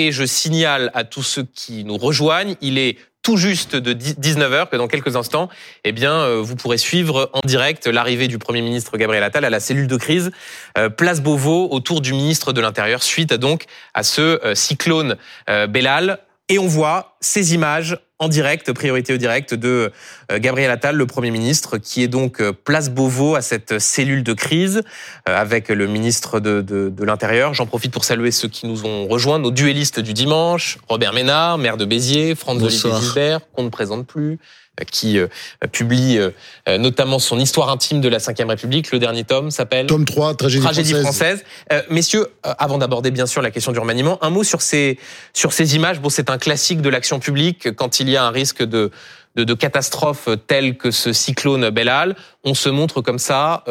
Et je signale à tous ceux qui nous rejoignent, il est tout juste de 19h que dans quelques instants, eh euh, vous pourrez suivre en direct l'arrivée du Premier ministre Gabriel Attal à la cellule de crise euh, Place Beauvau autour du ministre de l'Intérieur suite donc à ce euh, cyclone Bellal. Et on voit ces images en direct, priorité au direct de euh, Gabriel Attal, le Premier ministre, qui est donc euh, place Beauvau à cette cellule de crise euh, avec le ministre de, de, de l'Intérieur. J'en profite pour saluer ceux qui nous ont rejoints, nos duellistes du dimanche, Robert Ménard, maire de Béziers, Franz Olivier qu'on ne présente plus, qui euh, publie euh, notamment son histoire intime de la Ve République. Le dernier tome s'appelle Tome 3, Tragédie, Tragédie française. Euh, messieurs, avant d'aborder bien sûr la question du remaniement, un mot sur ces, sur ces images. Bon, c'est un classique de l'action publique quand il y a un risque de, de, de catastrophe telle que ce cyclone Bellal. On se montre comme ça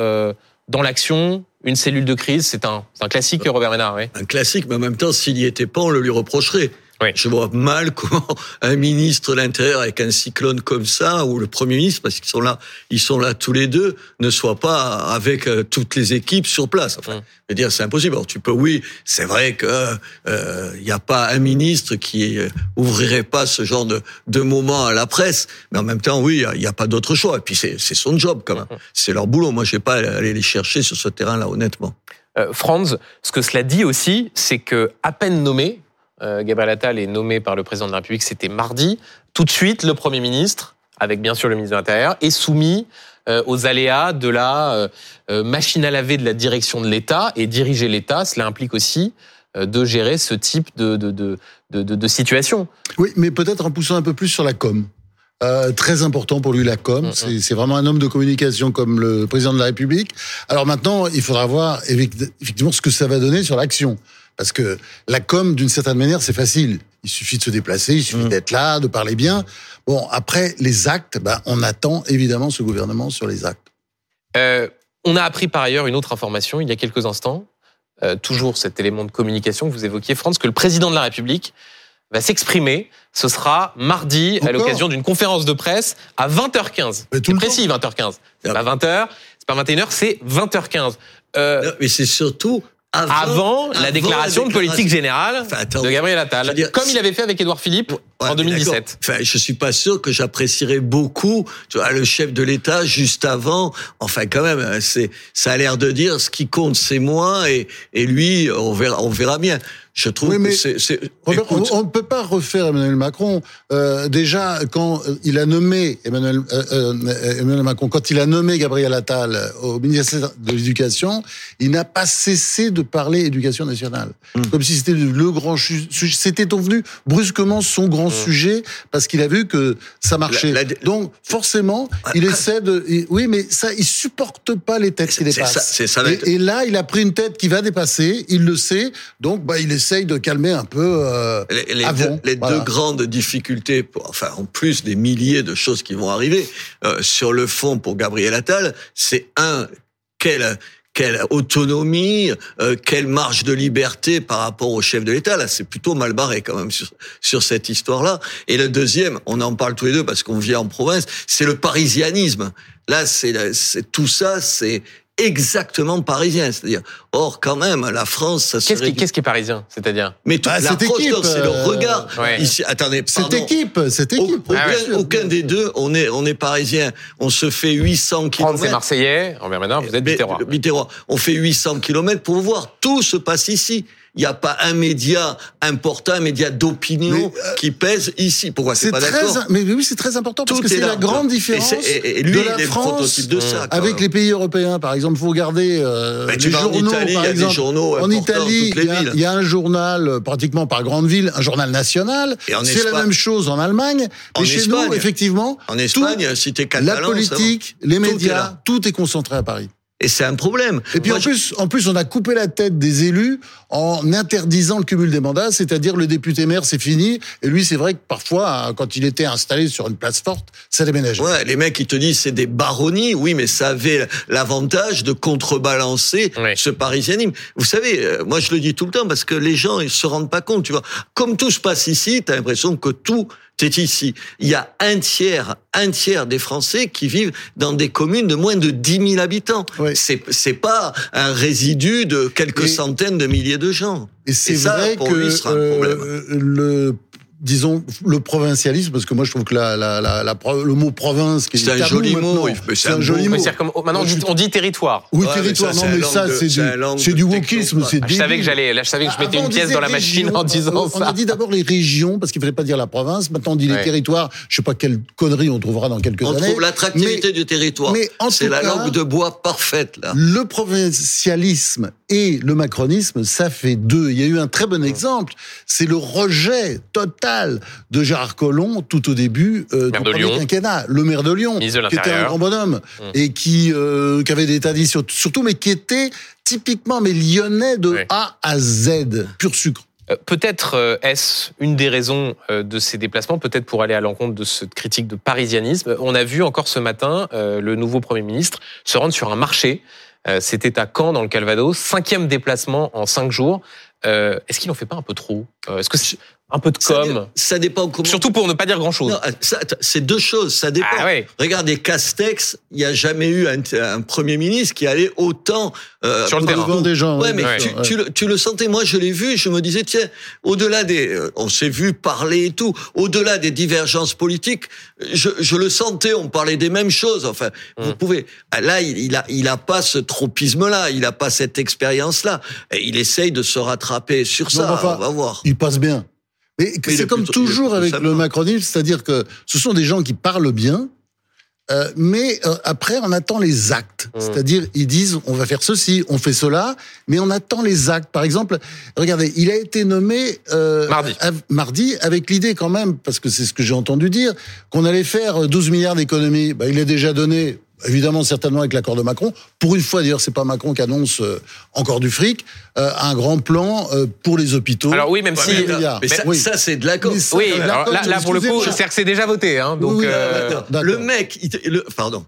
dans l'action, une cellule de crise. C'est un, un classique, Robert Ménard. Oui. Un classique, mais en même temps, s'il y était pas, on le lui reprocherait. Oui. Je vois mal comment un ministre de l'Intérieur avec un cyclone comme ça, ou le Premier ministre, parce qu'ils sont là, ils sont là tous les deux, ne soit pas avec euh, toutes les équipes sur place. Enfin, mmh. je veux dire, c'est impossible. Alors, tu peux, oui, c'est vrai que il euh, n'y a pas un ministre qui euh, ouvrirait pas ce genre de, de moment à la presse, mais en même temps, oui, il n'y a, a, pas d'autre choix. Et puis c'est son job quand même, mmh. c'est leur boulot. Moi, je vais pas aller les chercher sur ce terrain-là, honnêtement. Euh, Franz, ce que cela dit aussi, c'est que à peine nommé, Gabriel Attal est nommé par le président de la République, c'était mardi. Tout de suite, le Premier ministre, avec bien sûr le ministre de l'Intérieur, est soumis euh, aux aléas de la euh, machine à laver de la direction de l'État et diriger l'État. Cela implique aussi de gérer ce type de, de, de, de, de situation. Oui, mais peut-être en poussant un peu plus sur la com. Euh, très important pour lui la com. Mm -hmm. C'est vraiment un homme de communication comme le président de la République. Alors maintenant, il faudra voir effectivement ce que ça va donner sur l'action. Parce que la com, d'une certaine manière, c'est facile. Il suffit de se déplacer, il suffit mmh. d'être là, de parler bien. Bon, après, les actes, ben, on attend évidemment ce gouvernement sur les actes. Euh, on a appris par ailleurs une autre information il y a quelques instants, euh, toujours cet élément de communication que vous évoquiez, France, que le président de la République va s'exprimer. Ce sera mardi Encore à l'occasion d'une conférence de presse à 20h15. C'est précis, 20h15. C'est pas 20h, c'est pas 21h, c'est 20h15. Euh, mais c'est surtout avant, avant, la déclaration de politique générale enfin, attends, de Gabriel Attal, dire, comme il avait fait avec Édouard Philippe ouais, en 2017. Enfin, je suis pas sûr que j'apprécierais beaucoup tu vois, le chef de l'État juste avant. Enfin, quand même, c'est ça a l'air de dire ce qui compte, c'est moi et, et lui, on verra, on verra bien. Je trouve oui, que c'est. On ne peut pas refaire Emmanuel Macron. Euh, déjà, quand il a nommé Emmanuel, euh, euh, Emmanuel Macron, quand il a nommé Gabriel Attal au ministère de l'Éducation, il n'a pas cessé de parler éducation nationale, mmh. comme si c'était le grand sujet. C'était devenu brusquement son grand mmh. sujet parce qu'il a vu que ça marchait. La, la... Donc forcément, il essaie de. Oui, mais ça, il supporte pas les têtes qui dépassent. Ça, ça et, et, là, il a pris une tête qui va dépasser. Il le sait. Donc, bah, il essaie de calmer un peu euh, les, les, avant, deux, les voilà. deux, grandes difficultés, pour, enfin en plus des milliers de choses qui vont arriver euh, sur le fond pour Gabriel Attal, c'est un quelle quelle autonomie, euh, quelle marge de liberté par rapport au chef de l'État. Là, c'est plutôt mal barré quand même sur, sur cette histoire-là. Et le deuxième, on en parle tous les deux parce qu'on vit en province, c'est le parisianisme. Là, c'est tout ça, c'est exactement parisien. C'est-à-dire, or, quand même, la France, ça serait... Qu'est-ce qui, qu'est-ce qui est parisien C'est-à-dire? Mais toute bah, l'approche, c'est le regard. Euh... Ouais. Ici, attendez, Cette équipe, cette équipe. Aucun, ah ouais. aucun des deux, on est, on est parisien. On se fait 800 km. c'est Marseillais. Ménard, vous êtes Biterrois. Biterrois. On fait 800 km pour voir. Tout se passe ici il n'y a pas un média important, un média d'opinion euh, qui pèse ici. Pourquoi c'est pas d'accord Mais oui, c'est très important parce Tout que c'est la grande différence et et, et lui, de la France de ça, avec même. les pays européens. Par exemple, vous regardez euh, Mais les journaux. En Italie, par il y a des journaux en Italie, il y, y, a un journal euh, pratiquement par grande ville, un journal national. C'est la même chose en Allemagne. En et chez Espagne, nous, effectivement, en Espagne, tout, si t'es catalan, la politique, les médias, tout est concentré à Paris. Et c'est un problème. Et puis Moi, en plus, en plus, on a coupé la tête des élus en interdisant le cumul des mandats, c'est-à-dire le député maire, c'est fini. Et lui, c'est vrai que parfois, quand il était installé sur une place forte, ça déménageait. Ouais, les mecs, ils te disent c'est des baronnies. Oui, mais ça avait l'avantage de contrebalancer oui. ce parisianisme. Vous savez, euh, moi, je le dis tout le temps parce que les gens, ils se rendent pas compte, tu vois. Comme tout se passe ici, t'as l'impression que tout c'est ici. Il y a un tiers, un tiers des Français qui vivent dans des communes de moins de 10 000 habitants. Oui. C'est, c'est pas un résidu de quelques Et- centaines de milliers de gens. Et c'est Et ça, vrai pour que lui, sera un problème. euh, le disons le provincialisme parce que moi je trouve que la, la, la, la pro- le mot province qui est C'est un joli mot, c'est un joli mot comme- maintenant, on dit, on dit territoire. oui Ouais, mais territoire ça, non mais ça c'est du du wokisme Ah, je savais que j'allais, là, je savais que je mettais Avant, une on pièce dans la machine en disant on, on ça. a dit d'abord les régions parce qu'il fallait pas dire la province maintenant on dit Ouais. les territoires je sais pas quelle connerie on trouvera dans quelques On années trouve l'attractivité du territoire. mais C'est la langue de bois parfaite, là. Le provincialisme et le macronisme, ça fait deux. Il y a eu un très bon exemple, c'est le rejet total de Gérard Collomb tout au début euh, du premier quinquennat, le maire de Lyon, de qui était un grand bonhomme Mm. et qui, euh, qui avait des tas sur- surtout, mais qui était typiquement mais lyonnais de. A à Z, pur sucre. Euh, Peut-être est-ce une des raisons de ces déplacements, peut-être pour aller à l'encontre de cette critique de parisianisme? On a vu encore ce matin le nouveau Premier ministre se rendre sur un marché. C'était à Caen, dans le Calvados. Cinquième déplacement en cinq jours. Est-ce qu'il en fait pas un peu trop? Est-ce que un peu de Ça, com ça dépend comment. Surtout pour ne pas dire ça, attends, c'est deux choses. Ça dépend. Ah ouais. Regardez Castex, il n'y a jamais eu un, un premier ministre qui allait autant euh, Sur le terrain. des gens. Ouais, mais tu, tu, le, tu le sentais. Moi, je l'ai vu. Je me disais, tiens, au-delà des, euh, on s'est vu parler et tout. Au-delà des divergences politiques, je, je le sentais. On parlait des mêmes choses. Enfin, vous Mm. pouvez. ah, Là, il, il a, il a pas ce tropisme-là. Il a pas cette expérience-là. Et il essaye de se rattraper sur Non, ça. enfin, on va voir. il passe bien. Mais c'est est comme plutôt- toujours avec le macronisme, c'est-à-dire que ce sont des gens qui parlent bien, euh, mais euh, après on attend les actes. Mmh. C'est-à-dire ils disent on va faire ceci, on fait cela, mais on attend les actes. Par exemple, regardez, il a été nommé euh, Mardi. av- mardi avec l'idée quand même, parce que c'est ce que j'ai entendu dire, qu'on allait faire 12 milliards d'économies. Bah, il a déjà donné. Évidemment, certainement avec l'accord de Macron. Pour une fois, d'ailleurs, c'est pas Macron qui annonce euh, encore du fric. euh, un grand plan euh, pour les hôpitaux. Alors oui, même si. mais, milliards. mais ça, Oui. ça, c'est de la com. Mais ça, Oui, alors là, là, pour le coup, c'est-à-dire que c'est déjà voté. Hein, donc, Oui, oui, euh, le mec, il te- le, pardon.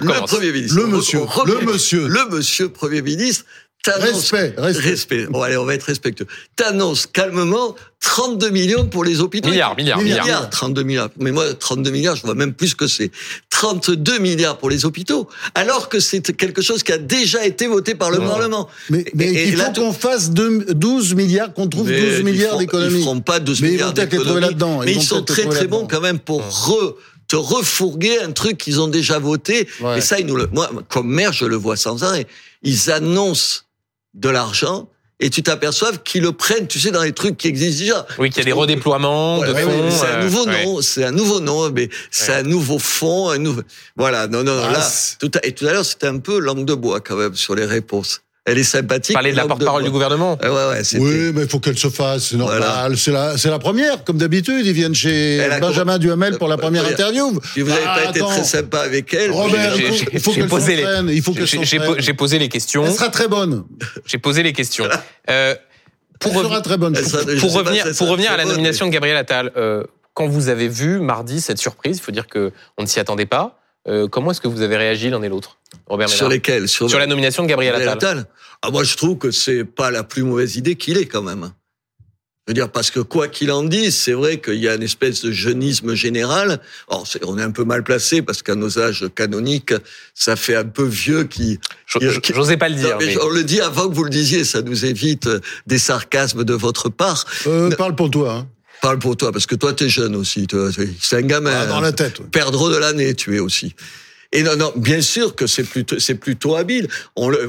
On Le premier ministre. Le on- monsieur, le monsieur. Le monsieur premier ministre t'annonce. Respect, respect. Bon, allez, on va être respectueux. T'annonce calmement 32 millions pour les hôpitaux. Milliards, milliards, Milliards. milliards. 32 milliards. Mais moi, 32 milliards, je vois même plus que c'est. 32 milliards pour les hôpitaux. Alors que c'est quelque chose qui a déjà été voté par le Ouais. Parlement. Mais, mais Et- et il faut qu'on fasse deux- 12 milliards, qu'on trouve Mais 12 ils milliards d'économies. Ils feront pas 12 Mais ils milliards d'économies. là-dedans. Mais ils, sont très très bons quand même pour re, te refourguer un truc qu'ils ont déjà voté. Ouais. Et ça, ils nous le, moi, comme maire, je le vois sans arrêt. Ils annoncent de l'argent et tu t'aperçois qu'ils le prennent, tu sais, dans les trucs qui existent déjà. Oui, qu'il y a des redéploiements de fonds. ouais, c'est un euh, nouveau ouais. nom, c'est un nouveau nom, mais c'est Ouais. un nouveau fond, un nouveau. Voilà, non, non, Ah, là, c'est- tout à, et tout à l'heure, c'était un peu langue de bois quand même sur les réponses. Elle est sympathique. Parler de la porte-parole du gouvernement. Ah ouais, ouais, Oui, mais il faut qu'elle se fasse, c'est normal. Voilà. C'est la, c'est la première, comme d'habitude. Ils viennent chez Elle Benjamin Duhamel pour la Euh, première interview. Et vous n'avez Ah, pas été attends. très sympa avec elle. Robert, J'ai- il faut- j'ai- il faut j'ai qu'elle posé les-. Il faut qu'elle J'ai j'ai posé les questions. Elle sera très bonne. J'ai posé les questions. Euh, pour Elle sera très bonne. Sera- pour revenir, si pour revenir à la nomination de Gabriel Attal, euh, quand vous avez vu mardi cette surprise, il faut dire que on ne s'y attendait pas. Euh, comment est-ce que vous avez réagi l'un et l'autre, Robert Sur lesquels sur, Sur la nomination de Gabriel Gabriel Attal. Attal Ah, moi, je trouve que c'est pas la plus mauvaise idée qu'il ait quand même. Je veux dire, parce que quoi qu'il en dise, c'est vrai qu'il y a une espèce de jeunisme général. Or, c'est- on est un peu mal placé parce qu'à nos âges canoniques, ça fait un peu vieux qui. J'osais pas le Non, dire. mais mais- On le dit avant que vous le disiez, ça nous évite des sarcasmes de votre part. Euh, parle pour toi. Hein. Parle pour toi, parce que toi, t'es jeune aussi. C'est un gamin. Ah, dans la tête. ouais. perdreau de l'année, tu es aussi. Et non, non, bien sûr que c'est plutôt, c'est plutôt habile. On le,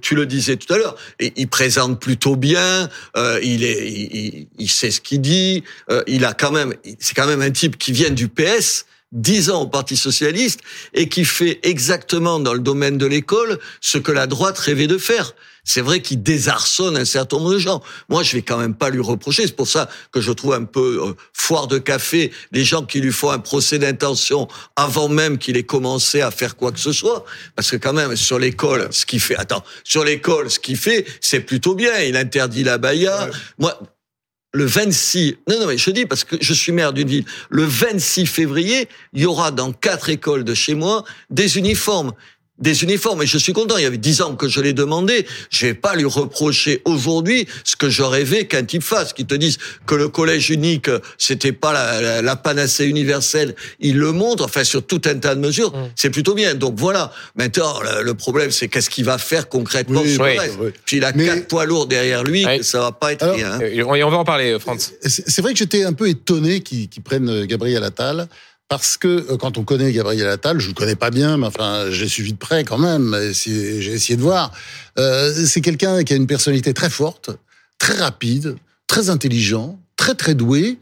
tu le disais tout à l'heure. Il présente plutôt bien. euh, il est, il, il- il sait ce qu'il dit. euh, il a quand même, c'est quand même un type qui vient du PS. 10 ans au Parti socialiste et qui fait exactement dans le domaine de l'école ce que la droite rêvait de faire. C'est vrai qu'il désarçonne un certain nombre de gens. Moi, je vais quand même pas lui reprocher. C'est pour ça que je trouve un peu euh, foire de café les gens qui lui font un procès d'intention avant même qu'il ait commencé à faire quoi que ce soit. Parce que quand même, sur l'école, ce qu'il fait, attends, sur l'école, ce qu'il fait, c'est plutôt bien. Il interdit la baya. Moi, le 26, non, non, mais je dis parce que je suis maire d'une ville. Le 26 février, il y aura dans quatre écoles de chez moi des uniformes. Des uniformes. Et je suis content. Il y avait dix ans que je l'ai demandé. Je vais pas lui reprocher aujourd'hui ce que je rêvais qu'un type fasse, qui te dise que le collège unique, c'était pas la, la, panacée universelle. Il le montre. Enfin, sur tout un tas de mesures, mm. c'est plutôt bien. Donc voilà. Maintenant, le, problème, c'est qu'est-ce qu'il va faire concrètement sur Puis il a quatre poids lourds derrière lui. Ça va pas être rien. Hein. Et on va en parler, Franz. C'est vrai que j'étais un peu étonné qu'ils prennent Gabriel Attal parce que euh, quand on connaît Gabriel Attal, je le connais pas bien, mais enfin, j'ai suivi de près quand même. J'ai essayé de voir. Euh, c'est quelqu'un qui a une personnalité très forte, très rapide, très intelligent, très très doué.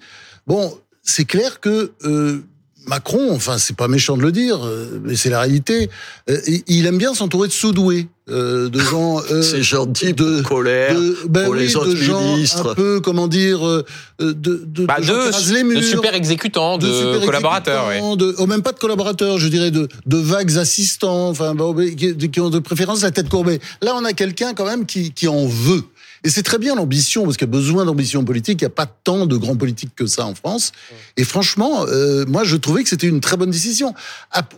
Bon, c'est clair que euh, Macron, enfin, c'est pas méchant de le dire, euh, mais c'est la réalité. Euh, il aime bien s'entourer de sous-doués. Euh, de gens c'est gentil de colère ben pour les autres ministres un peu comment dire de de, bah, de, de super exécutants de, super collaborateurs exécutants, de, oh, même pas de collaborateurs je dirais de de vagues assistants enfin qui, qui ont de préférence la tête courbée là on a quelqu'un quand même qui qui en veut et c'est très bien l'ambition, parce qu'il y a besoin d'ambition politique. Il n'y a pas tant de grands politiques que ça en France. Et franchement, euh, moi, je trouvais que c'était une très bonne décision.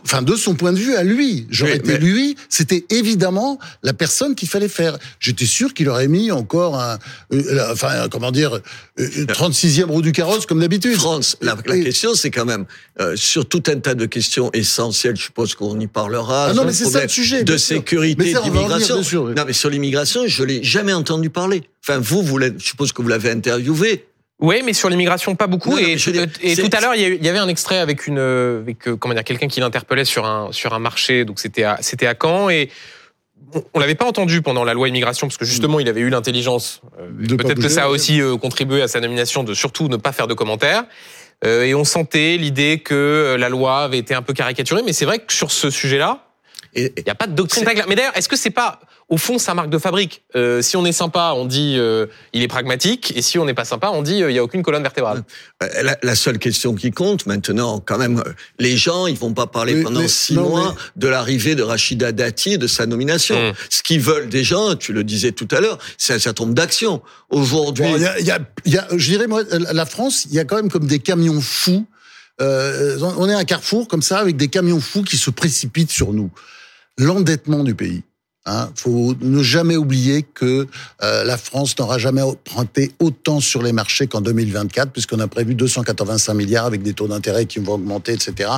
Enfin, de son point de vue à lui. J'aurais été lui, c'était évidemment la personne qu'il fallait faire. J'étais sûr qu'il aurait mis encore un, euh, enfin, comment dire, une 36e roue du carrosse, comme d'habitude. France, la, question, c'est quand même, euh, sur tout un tas de questions essentielles, je suppose qu'on y parlera. Ah non, mais c'est ça le sujet. De sécurité, d'immigration. Non, mais sur l'immigration, je l'ai jamais entendu parler. Enfin, vous, vous je suppose que vous l'avez interviewé. Oui, mais sur l'immigration, pas beaucoup. et, et tout à l'heure, il y avait un extrait avec une, avec euh, comment dire, quelqu'un qui l'interpellait sur un sur un marché. Donc c'était à, c'était à Caen et on l'avait pas entendu pendant la loi immigration parce que justement il avait eu l'intelligence. Euh, peut-être que ça a aussi euh, contribué à sa nomination de surtout ne pas faire de commentaires. et on sentait l'idée que la loi avait été un peu caricaturée, mais c'est vrai que sur ce sujet-là, il n'y a pas de doctrine Mais d'ailleurs, est-ce que c'est pas au fond sa marque de fabrique? Euh, Si on est sympa, on dit euh, il est pragmatique, et si on n'est pas sympa, on dit euh, il y a aucune colonne vertébrale. La, la, seule question qui compte maintenant, quand même, les gens, ils vont pas parler pendant six mois de l'arrivée de Rachida Dati et de sa nomination. Mmh. Ce qu'ils veulent des gens, tu le disais tout à l'heure, c'est un certain nombre d'actions. Aujourd'hui, il y, a, y, a, je dirais moi, la France, il y a quand même comme des camions fous. on est à un carrefour comme ça avec des camions fous qui se précipitent sur nous l'endettement du pays. Hein, faut ne jamais oublier que euh, la France n'aura jamais emprunté autant sur les marchés qu'en 2024, puisqu'on a prévu 285 milliards avec des taux d'intérêt qui vont augmenter, etc.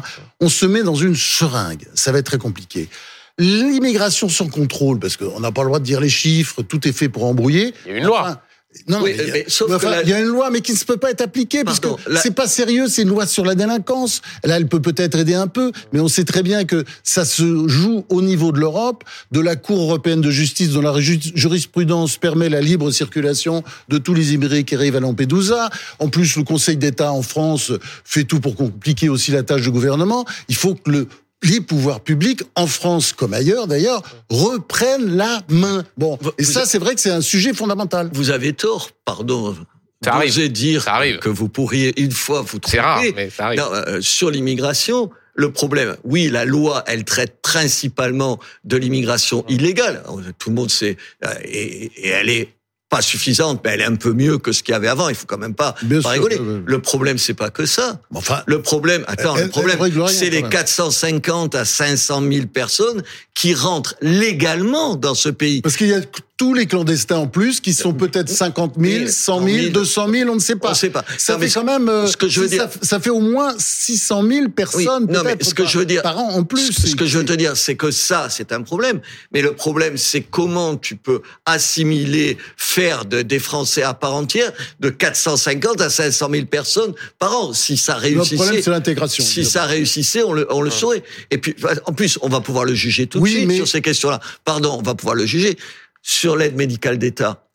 On se met dans une seringue. Ça va être très compliqué. L'immigration sans contrôle, parce qu'on n'a pas le droit de dire les chiffres, tout est fait pour embrouiller. Il y a une loi. Non, mais, il y a une loi, mais qui ne peut pas être appliquée parce que c'est pas sérieux. C'est une loi sur la délinquance. Là, elle peut peut-être aider un peu, mais on sait très bien que ça se joue au niveau de l'Europe, de la Cour européenne de justice, dont la jurisprudence permet la libre circulation de tous les immigrés qui arrivent à Lampedusa. En plus, le Conseil d'État en France fait tout pour compliquer aussi la tâche du gouvernement. Il faut que le les pouvoirs publics, en France comme ailleurs d'ailleurs, reprennent la main. Bon, et ça, c'est vrai que c'est un sujet fondamental. Vous avez tort, pardon. Ça arrive. dire ça arrive. que vous pourriez une fois vous tromper. C'est rare, mais ça arrive. Euh, sur l'immigration, le problème, oui, la loi, elle traite principalement de l'immigration illégale. Tout le monde sait, euh, et elle est pas suffisante, mais elle est un peu mieux que ce qu'il y avait avant. Il faut quand même pas, pas rigoler. Le problème, c'est pas que ça. Enfin, le problème, attends, le problème, c'est les 450 à 500 000 personnes qui rentrent légalement dans ce pays. Parce qu'il y a tous les clandestins en plus, qui sont peut-être 50 000, 100 000, 200 000, on ne sait pas. On ne sait pas. Ça fait quand même. Euh, ce que je veux dire, ça, fait au moins 600 000 personnes. non, mais ce que je veux dire, par an en plus. Ce, que je veux te dire, c'est que ça, c'est un problème. Mais le problème, c'est comment tu peux assimiler, faire de, des Français à part entière de 450 à 500 000 personnes par an. Si ça réussissait. Le problème, c'est l'intégration. Si ça réussissait, on le, on le saurait. Et puis, en plus, on va pouvoir le juger tout de suite sur ces questions-là. Pardon, on va pouvoir le juger sur l'aide médicale d'État.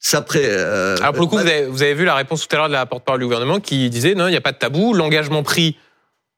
Ça pré, euh, Alors pour le coup, vous, avez, vous avez, vu la réponse tout à l'heure de la porte-parole du gouvernement qui disait non, il n'y a pas de tabou, l'engagement pris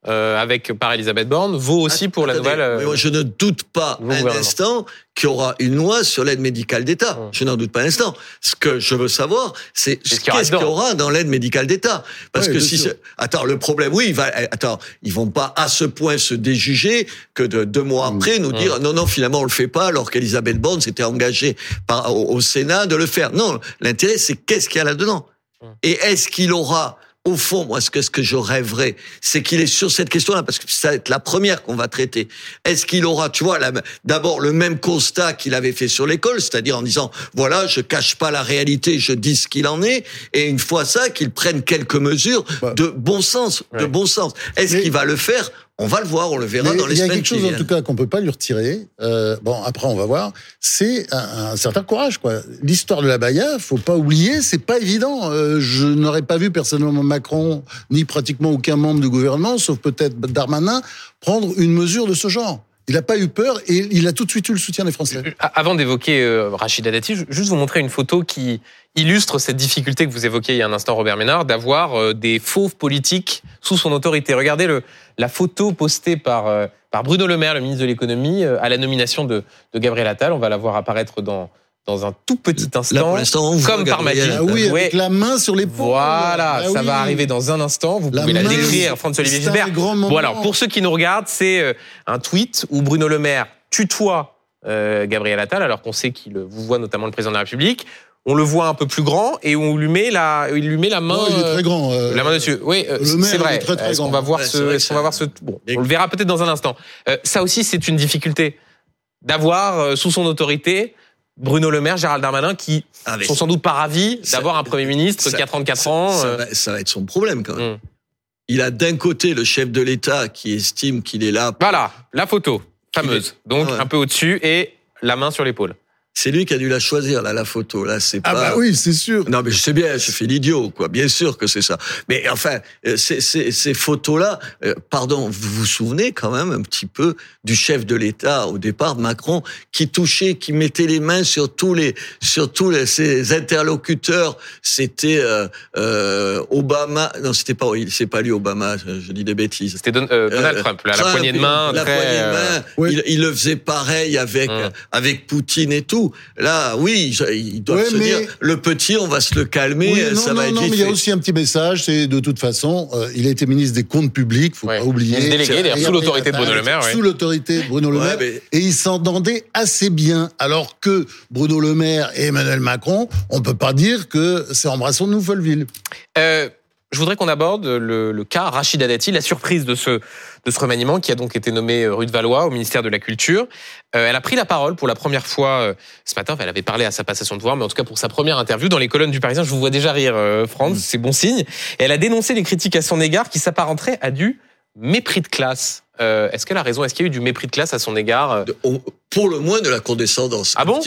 euh, avec par Elisabeth Borne vaut aussi pour la nouvelle. Euh, je ne doute pas un instant qu'il y aura une loi sur l'aide médicale d'État. Je n'en doute pas un instant. Ce que je veux savoir, c'est qu'est-ce qu'il y, aura dans l'aide médicale d'État? Parce que si attends, le problème, oui, il va, attends, ils vont pas à ce point se déjuger que de deux mois mm. après nous mm. dire non non finalement on le fait pas alors qu'Elisabeth Borne s'était engagée par, au, au, Sénat de le faire. Non, l'intérêt c'est qu'est-ce qu'il y a là-dedans? Mm. Et est-ce qu'il aura au fond, moi, ce que, ce que je rêverais, c'est qu'il est sur cette question-là, parce que ça va être la première qu'on va traiter. Est-ce qu'il aura, tu vois, d'abord le même constat qu'il avait fait sur l'école, c'est-à-dire en disant, voilà, je cache pas la réalité, je dis ce qu'il en est, et une fois ça, qu'il prenne quelques mesures de bon sens, de bon sens. Est-ce qu'il va le faire on va le voir, on le verra dans les semaines Il y a quelque chose, en tout cas, qu'on peut pas lui retirer. Euh, bon, après, on va voir. C'est un, certain courage, quoi. L'histoire de la Baïa, faut pas oublier, c'est pas évident. Euh, je n'aurais pas vu personnellement Macron, ni pratiquement aucun membre du gouvernement, sauf peut-être Darmanin, prendre une mesure de ce genre. Il n'a pas eu peur et il a tout de suite eu le soutien des Français. Euh, avant d'évoquer euh, Rachida Dati, juste vous montrer une photo qui illustre cette difficulté que vous évoquiez il y a un instant, Robert Ménard, d'avoir euh, des fauves politiques sous son autorité. Regardez la photo postée par, euh, par Bruno Le Maire, le ministre de l'économie, à la nomination de, de Gabriel Attal. On va la voir apparaître dans, dans un tout petit instant, comme par magie. Ah oui, avec la main sur l'épaule. Voilà, ah ça va arriver dans un instant. Vous pouvez la décrire, François-Olivier Gisbert. Bon alors, pour ceux qui nous regardent, c'est euh, un tweet où Bruno Le Maire tutoie euh, Gabriel Attal, alors qu'on sait qu'il vous voit notamment le président de la République. On le voit un peu plus grand et on lui met la, il lui met la main. Oh, il est très grand. Euh, la main dessus. Oui, c'est vrai. Qu'on va voir ce, qu'on va voir ce, bon, on le verra peut-être dans un instant. ça aussi, c'est une difficulté d'avoir sous son autorité Bruno Le Maire, Gérald Darmanin, qui ah, sont sans doute pas ravis d'avoir un Premier ministre qui a 34 ans. Euh. Ça, va, être son problème quand même. Hmm. Il a d'un côté le chef de l'État qui estime qu'il est là. Voilà, la photo, fameuse. Donc un peu au-dessus et la main sur l'épaule. C'est lui qui a dû la choisir là la photo là c'est ah pas Ah bah oui, c'est sûr. Non mais je sais bien, je fais l'idiot quoi, bien sûr que c'est ça. Mais enfin euh, ces, ces, ces photos là, euh, pardon, vous vous souvenez quand même un petit peu du chef de l'État au départ Macron qui touchait, qui mettait les mains sur tous les sur tous les, ses interlocuteurs, c'était euh, euh, Obama, non c'était pas c'est pas lui Obama, je, dis des bêtises. C'était Donald Trump, la poignée de main, la poignée de main, il, il, le faisait pareil avec hum. avec Poutine et tout. Là, oui, ils doivent se dire, le petit, on va se le calmer, ça va être non, mais il y a aussi un petit message, c'est de toute façon, euh, il a été ministre des comptes publics, faut pas oublier. Délégué, sous l'autorité de Bruno Le Maire. Sous l'autorité de Bruno Le Maire. Et il s'entendait assez bien, alors que Bruno Le Maire et Emmanuel Macron, on peut pas dire que c'est embrassons de Nouvelleville. Euh, je voudrais qu'on aborde le, le, cas Rachida Dati, la surprise de ce, de ce remaniement qui a donc été nommé euh, rue de Valois au ministère de la Culture. Euh, elle a pris la parole pour la première fois euh, ce matin. Enfin, elle avait parlé à sa passation de pouvoir, mais en tout cas pour sa première interview dans les colonnes du Parisien. Je vous vois déjà rire, euh, Franz, mm. c'est bon signe. Et elle a dénoncé les critiques à son égard qui s'apparenteraient à du mépris de classe. Euh, Est-ce qu'elle a raison? Est-ce qu'il y a eu du mépris de classe à son égard euh? Pour le moins de la condescendance. Ah bon?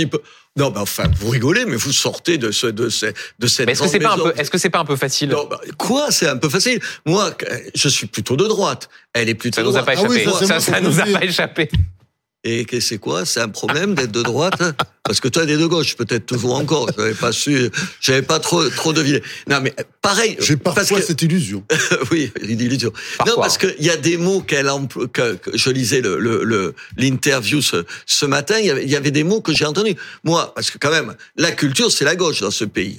Non, bah, enfin, vous rigolez, mais vous sortez de ce, de, ce, de cette. Est-ce que c'est pas un peu, est-ce que c'est pas un peu facile? Non, bah, Quoi? C'est un peu facile. Moi, je suis plutôt de droite. Elle est plutôt. Ça nous a pas échappé. Ah oui, ça, ça nous a pas échappé. Et c'est quoi? C'est un problème d'être de droite Parce que toi, t'es de gauche, peut-être toujours encore. J'avais pas su, j'avais pas trop trop deviné. Non, mais pareil. J'ai parfois parce que, cette illusion. oui, une illusion. Non, parce qu'il y a des mots qu'elle emploie. Que, je lisais le l'interview ce, ce matin. Il y, avait, il y avait des mots que j'ai entendus. Moi, parce que quand même, la culture, c'est la gauche dans ce pays.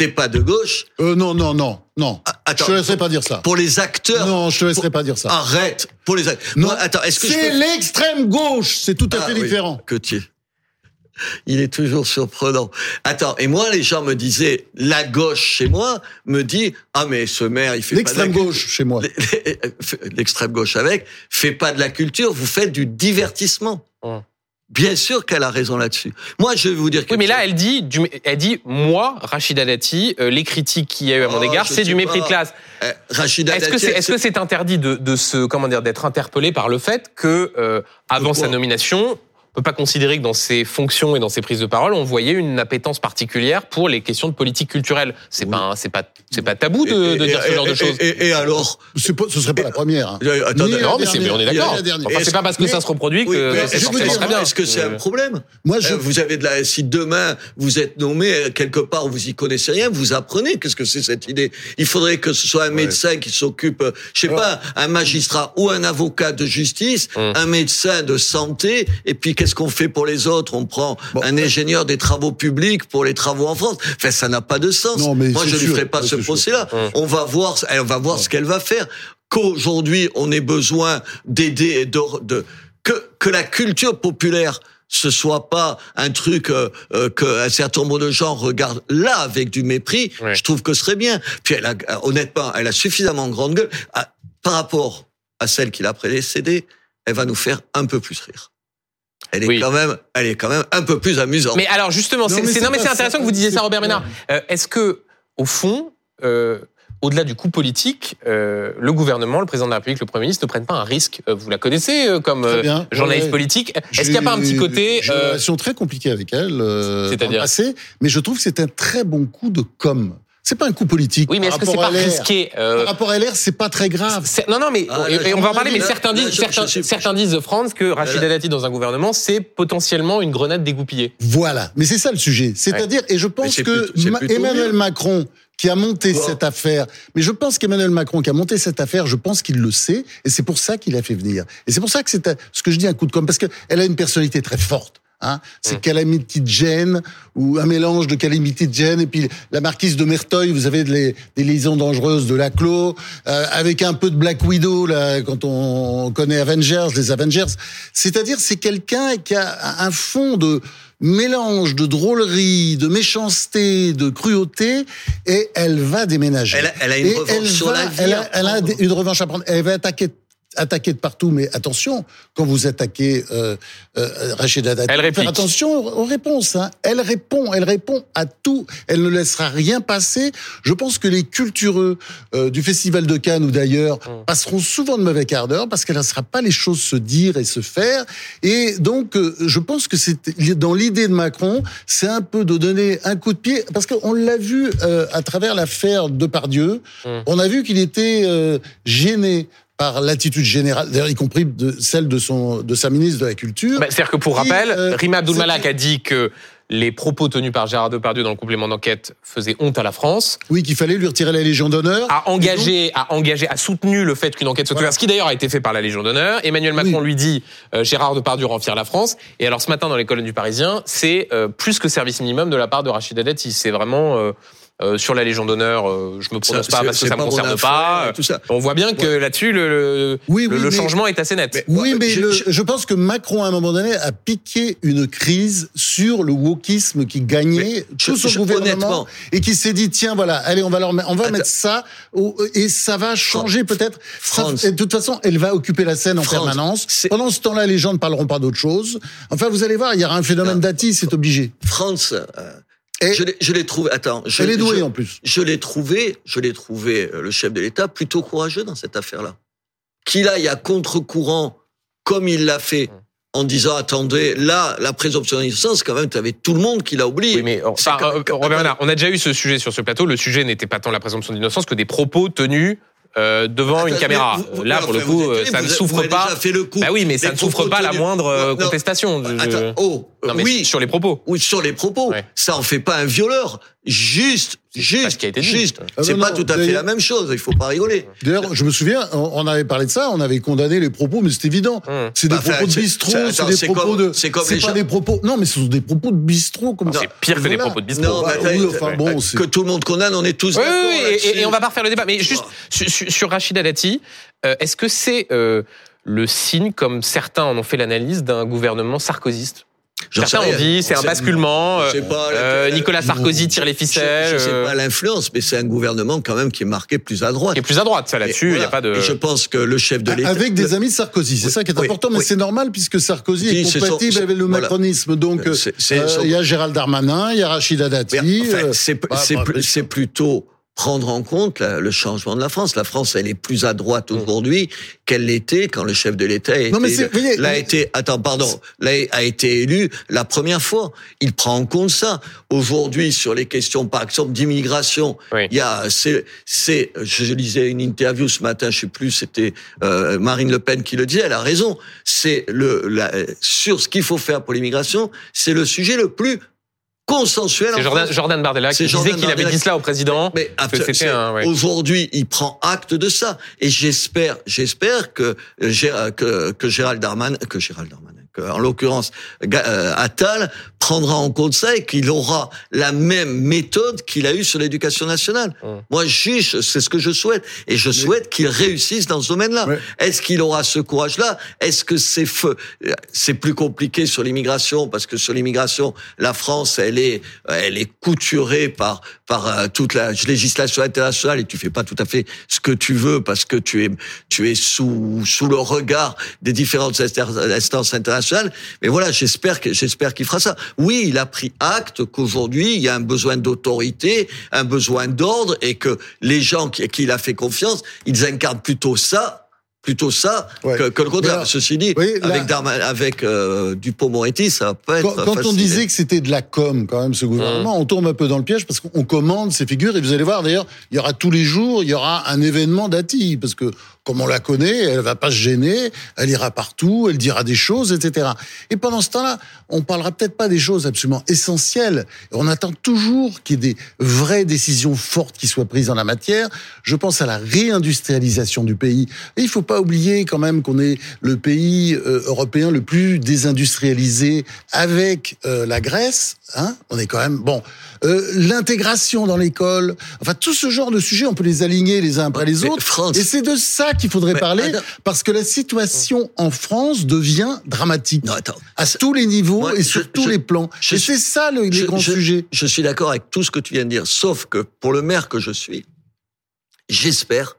T'es pas de gauche euh, Non, non, non, non. Ah, attends, je te laisserai pas dire ça. Pour les acteurs. Non, je te laisserai pas dire ça. Arrête. Pour les acteurs. Non, attends. Est-ce que c'est l'extrême gauche C'est tout à ah fait différent. Que tu. Il est toujours surprenant. Attends, et moi, les gens me disaient, la gauche chez moi me dit, ah mais ce maire, il fait l'extrême gauche chez moi, l'extrême gauche avec, fait pas de la culture, vous faites du divertissement. Bien sûr qu'elle a raison là-dessus. Moi, je vais vous dire. Oui, mais là, elle dit, elle dit, moi, Rachida Dati, euh, les critiques qu'il y a eu à mon oh, égard, c'est du mépris de classe. Euh, Rachida est-ce que c'est, est-ce que c'est interdit de, de se, comment dire, d'être interpellé par le fait que euh, avant sa nomination, on peut pas considérer que dans ses fonctions et dans ses prises de parole, on voyait une appétence particulière pour les questions de politique culturelle. C'est pas, c'est pas, c'est pas tabou de, de dire ce genre de choses. Et, alors, pas, ce serait pas la première. Hein. Attendez, non, mais c'est, on est d'accord. Enfin, c'est pas parce que ça se reproduit que c'est forcément très bien. Est-ce que c'est un problème Moi, je... Euh, vous avez de la. Si demain vous êtes nommé quelque part, vous y connaissez rien, vous apprenez. Qu'est-ce que c'est cette idée Il faudrait que ce soit un médecin qui s'occupe, je sais pas, un magistrat ou un avocat de justice, hum. un médecin de santé, et puis qu'est-ce qu'on fait pour les autres? On prend un ingénieur des travaux publics pour les travaux en France. Enfin, ça n'a pas de sens. Moi, je ne lui ferai pas ce procès-là. On va voir, on va voir ce qu'elle va faire. Qu'aujourd'hui, on ait besoin d'aider et de, de que, que la culture populaire ce soit pas un truc euh, euh, qu'un certain nombre de gens regardent là avec du mépris, je trouve que ce serait bien. Puis elle a, honnêtement, elle a suffisamment grande gueule ah, par rapport à celle qui l'a précédée. Elle va nous faire un peu plus rire. Elle est quand même, elle est quand même un peu plus amusante. Mais alors justement, c'est non mais c'est intéressant que vous disiez ça, Robert Ménard. Euh, est-ce que au fond, euh, au-delà du coup politique, euh, le gouvernement, le président de la République, le Premier ministre ne prennent pas un risque? Vous la connaissez euh, comme journaliste politique? Est-ce qu'il n'y a pas un petit côté J'ai une relation très compliquée avec elle, c'est-à-dire mais je trouve que c'est un très bon coup de com. C'est pas un coup politique. Oui, mais est-ce que c'est pas risqué Par rapport à LR, c'est pas très grave. Non, non, mais ah, et, on va en parler. Mais certains disent, certains, certains disent, France, que Rachida Dati dans un gouvernement, c'est potentiellement une grenade dégoupillée. Voilà, mais c'est ça le sujet. C'est-à-dire, et je pense que Emmanuel Macron qui a monté cette affaire. Mais je pense qu'Emmanuel Macron qui a monté cette affaire, je pense qu'il le sait, et c'est pour ça qu'il a fait venir. Et c'est pour ça que c'est ce que je dis un coup de com, parce qu'elle a une personnalité très forte. Hein c'est mmh. Calamity Jane ou un mélange de Calamity Jane et puis la marquise de Merteuil. Vous avez des, des liaisons dangereuses de Laclos euh, avec un peu de Black Widow là quand on connaît Avengers, les Avengers. C'est-à-dire c'est quelqu'un qui a un fond de mélange de drôlerie, de méchanceté, de cruauté, et elle va déménager. Elle a, une revanche sur la vie. Elle a, elle a une revanche à prendre. Elle va attaquer attaquer de partout, mais attention, quand vous attaquez euh, euh, Rachida Dati, elle réplique. attention aux réponses. Hein. Elle répond, elle répond à tout. Elle ne laissera rien passer. Je pense que les cultureux euh, du Festival de Cannes ou d'ailleurs mmh. passeront souvent de mauvais quart d'heure parce qu'elle ne laissera pas les choses se dire et se faire. Et donc, euh, je pense que c'est dans l'idée de Macron, c'est un peu de donner un coup de pied parce qu'on l'a vu euh, à travers l'affaire de Pardieu. Mmh. On a vu qu'il était gêné par l'attitude générale, d'ailleurs y compris de celle de son de sa ministre de la Culture. Bah, C'est-à-dire que pour rappel, euh, Rima Abdulmalak a dit que les propos tenus par Gérard Depardieu dans le complément d'enquête faisaient honte à la France. Oui, qu'il fallait lui retirer la Légion d'honneur. A engagé, a engagé, a soutenu le fait qu'une enquête soit ouverte, ce qui d'ailleurs a été fait par la Légion d'honneur. Emmanuel Macron lui dit euh, Gérard Depardieu rend fier la France. Et alors ce matin dans les colonnes du Parisien, c'est euh, plus que service minimum de la part de Rachida Dati. C'est vraiment euh, sur la Légion d'honneur, euh, je me prononce pas parce que ça me concerne pas. Tout ça. On voit bien que là-dessus, le, le, changement est assez net. oui, mais je, pense que Macron, à un moment donné, a piqué une crise sur le wokisme qui gagnait tout son gouvernement et qui s'est dit tiens, voilà, allez, on va leur, on va mettre ça et ça va changer peut-être. De toute façon, elle va occuper la scène en permanence. Pendant ce temps-là, les gens ne parleront pas d'autre chose. Enfin, vous allez voir, il y aura un phénomène d'Ati, c'est obligé. France. Euh, je l'ai trouvé. Attends, je, elle est douée en plus. Je l'ai trouvé. Je l'ai trouvé euh, le chef de l'État plutôt courageux dans cette affaire-là. Qu'il aille à contre-courant comme il l'a fait. Mmh. En disant attendez là la présomption d'innocence quand même tu avais tout le monde qui l'a oublié. Oui, mais enfin, euh, Robert Bernard, on a déjà eu ce sujet sur ce plateau. Le sujet n'était pas tant la présomption d'innocence que des propos tenus euh, devant une caméra. Là, pour le coup, ça ne souffre pas. Fait le coup. Bah oui, mais ça ne souffre pas la moindre euh, contestation. Attends, oh, non, mais oui, sur les propos. Oui, sur les propos. Ça en fait pas un violeur. Juste, juste, qui a été juste. Ah c'est pas tout à fait la même chose. Il faut pas rigoler. D'ailleurs, je me souviens, on avait parlé de ça, on avait condamné les propos, mais c'est évident. Hum. C'est des bah, propos de bistrot, c'est des propos de. C'est comme pas des propos. Non, mais ce sont des propos de bistrot comme C'est pire que des propos de bistrot. Non, bah, enfin, bon, que tout le monde condamne, on est tous. Oui, et, on va pas refaire le débat. Mais juste sur, Rachida Dati, euh, est-ce que c'est euh, le signe, comme certains en ont fait l'analyse, d'un gouvernement sarkozyste Certains ont dit c'est un basculement. Euh, euh, Nicolas Sarkozy tire les ficelles. Je, sais euh. pas l'influence, mais c'est un gouvernement quand même qui est marqué plus à droite. Qui est plus à droite, ça là-dessus, il n'y a pas de. Et je pense que le chef de l'État. Avec des amis de Sarkozy, c'est ça qui est important, mais c'est normal puisque Sarkozy est compatible avec le macronisme. Donc il y a Gérald Darmanin, il y a Rachida Dati. c'est bah, bah, plutôt prendre en compte le changement de la France. La France, elle est plus à droite mm. aujourd'hui qu'elle l'était quand le chef de l'État a été, attends, pardon, a été élu la première fois. Il prend en compte ça. Aujourd'hui, sur les questions, par exemple, d'immigration, il y a, c'est, c'est, je lisais une interview ce matin, je sais plus, c'était euh, Marine Le Pen qui le disait. Elle a raison. C'est le, la, sur ce qu'il faut faire pour l'immigration, c'est le sujet le plus consensuel. C'est Jordan, Jordan, Bardella qui disait qu'il avait dit cela au président. Mais aujourd'hui, il prend acte de ça. Et j'espère, j'espère que, que, que Gérald Darmanin, que Gérald Darmanin, en l'occurrence euh, Attal, prendra en compte ça et qu'il aura la même méthode qu'il a eue sur l'éducation nationale. Mmh. Moi, juge, c'est ce que je souhaite. Et je souhaite qu'il réussisse dans ce domaine-là. Est-ce qu'il aura ce courage-là? Est-ce que c'est feu? C'est plus compliqué sur l'immigration parce que sur l'immigration, la France, elle est, elle est couturée par par euh, toute la législation internationale et tu fais pas tout à fait ce que tu veux parce que tu es tu es sous sous le regard des différentes instances internationales. Mais voilà, j'espère que j'espère qu'il fera ça. Oui, il a pris acte qu'aujourd'hui il y a un besoin d'autorité, un besoin d'ordre et que les gens qui, qui il a fait confiance, ils incarnent plutôt ça plutôt ça que, le contraire. Ceci dit, avec, avec euh, Dupont-Moretti, ça peut être. Quand, quand on disait que c'était de la com, quand même, ce gouvernement, mmh. on tombe un peu dans le piège parce qu'on commande ces figures et vous allez voir, d'ailleurs, il y aura tous les jours, il y aura un événement d'Ati parce que comme on la connaît, elle va pas se gêner, elle ira partout, elle dira des choses, etc. Et pendant ce temps-là, on parlera peut-être pas des choses absolument essentielles. On attend toujours qu'il y ait des vraies décisions fortes qui soient prises en la matière. Je pense à la réindustrialisation du pays. Et il faut pas oublier quand même qu'on est le pays euh, européen le plus désindustrialisé avec euh, la Grèce. Hein on est quand même bon. Euh, l'intégration dans l'école, enfin tout ce genre de sujets, on peut les aligner les uns après les autres. Et c'est de ça qu'il faudrait parler, parce que la situation en France devient dramatique. Non, attends. À tous les niveaux et sur tous les plans. et c'est ça le, les grands sujets. Je suis d'accord avec tout ce que tu viens de dire, sauf que pour le maire que je suis, j'espère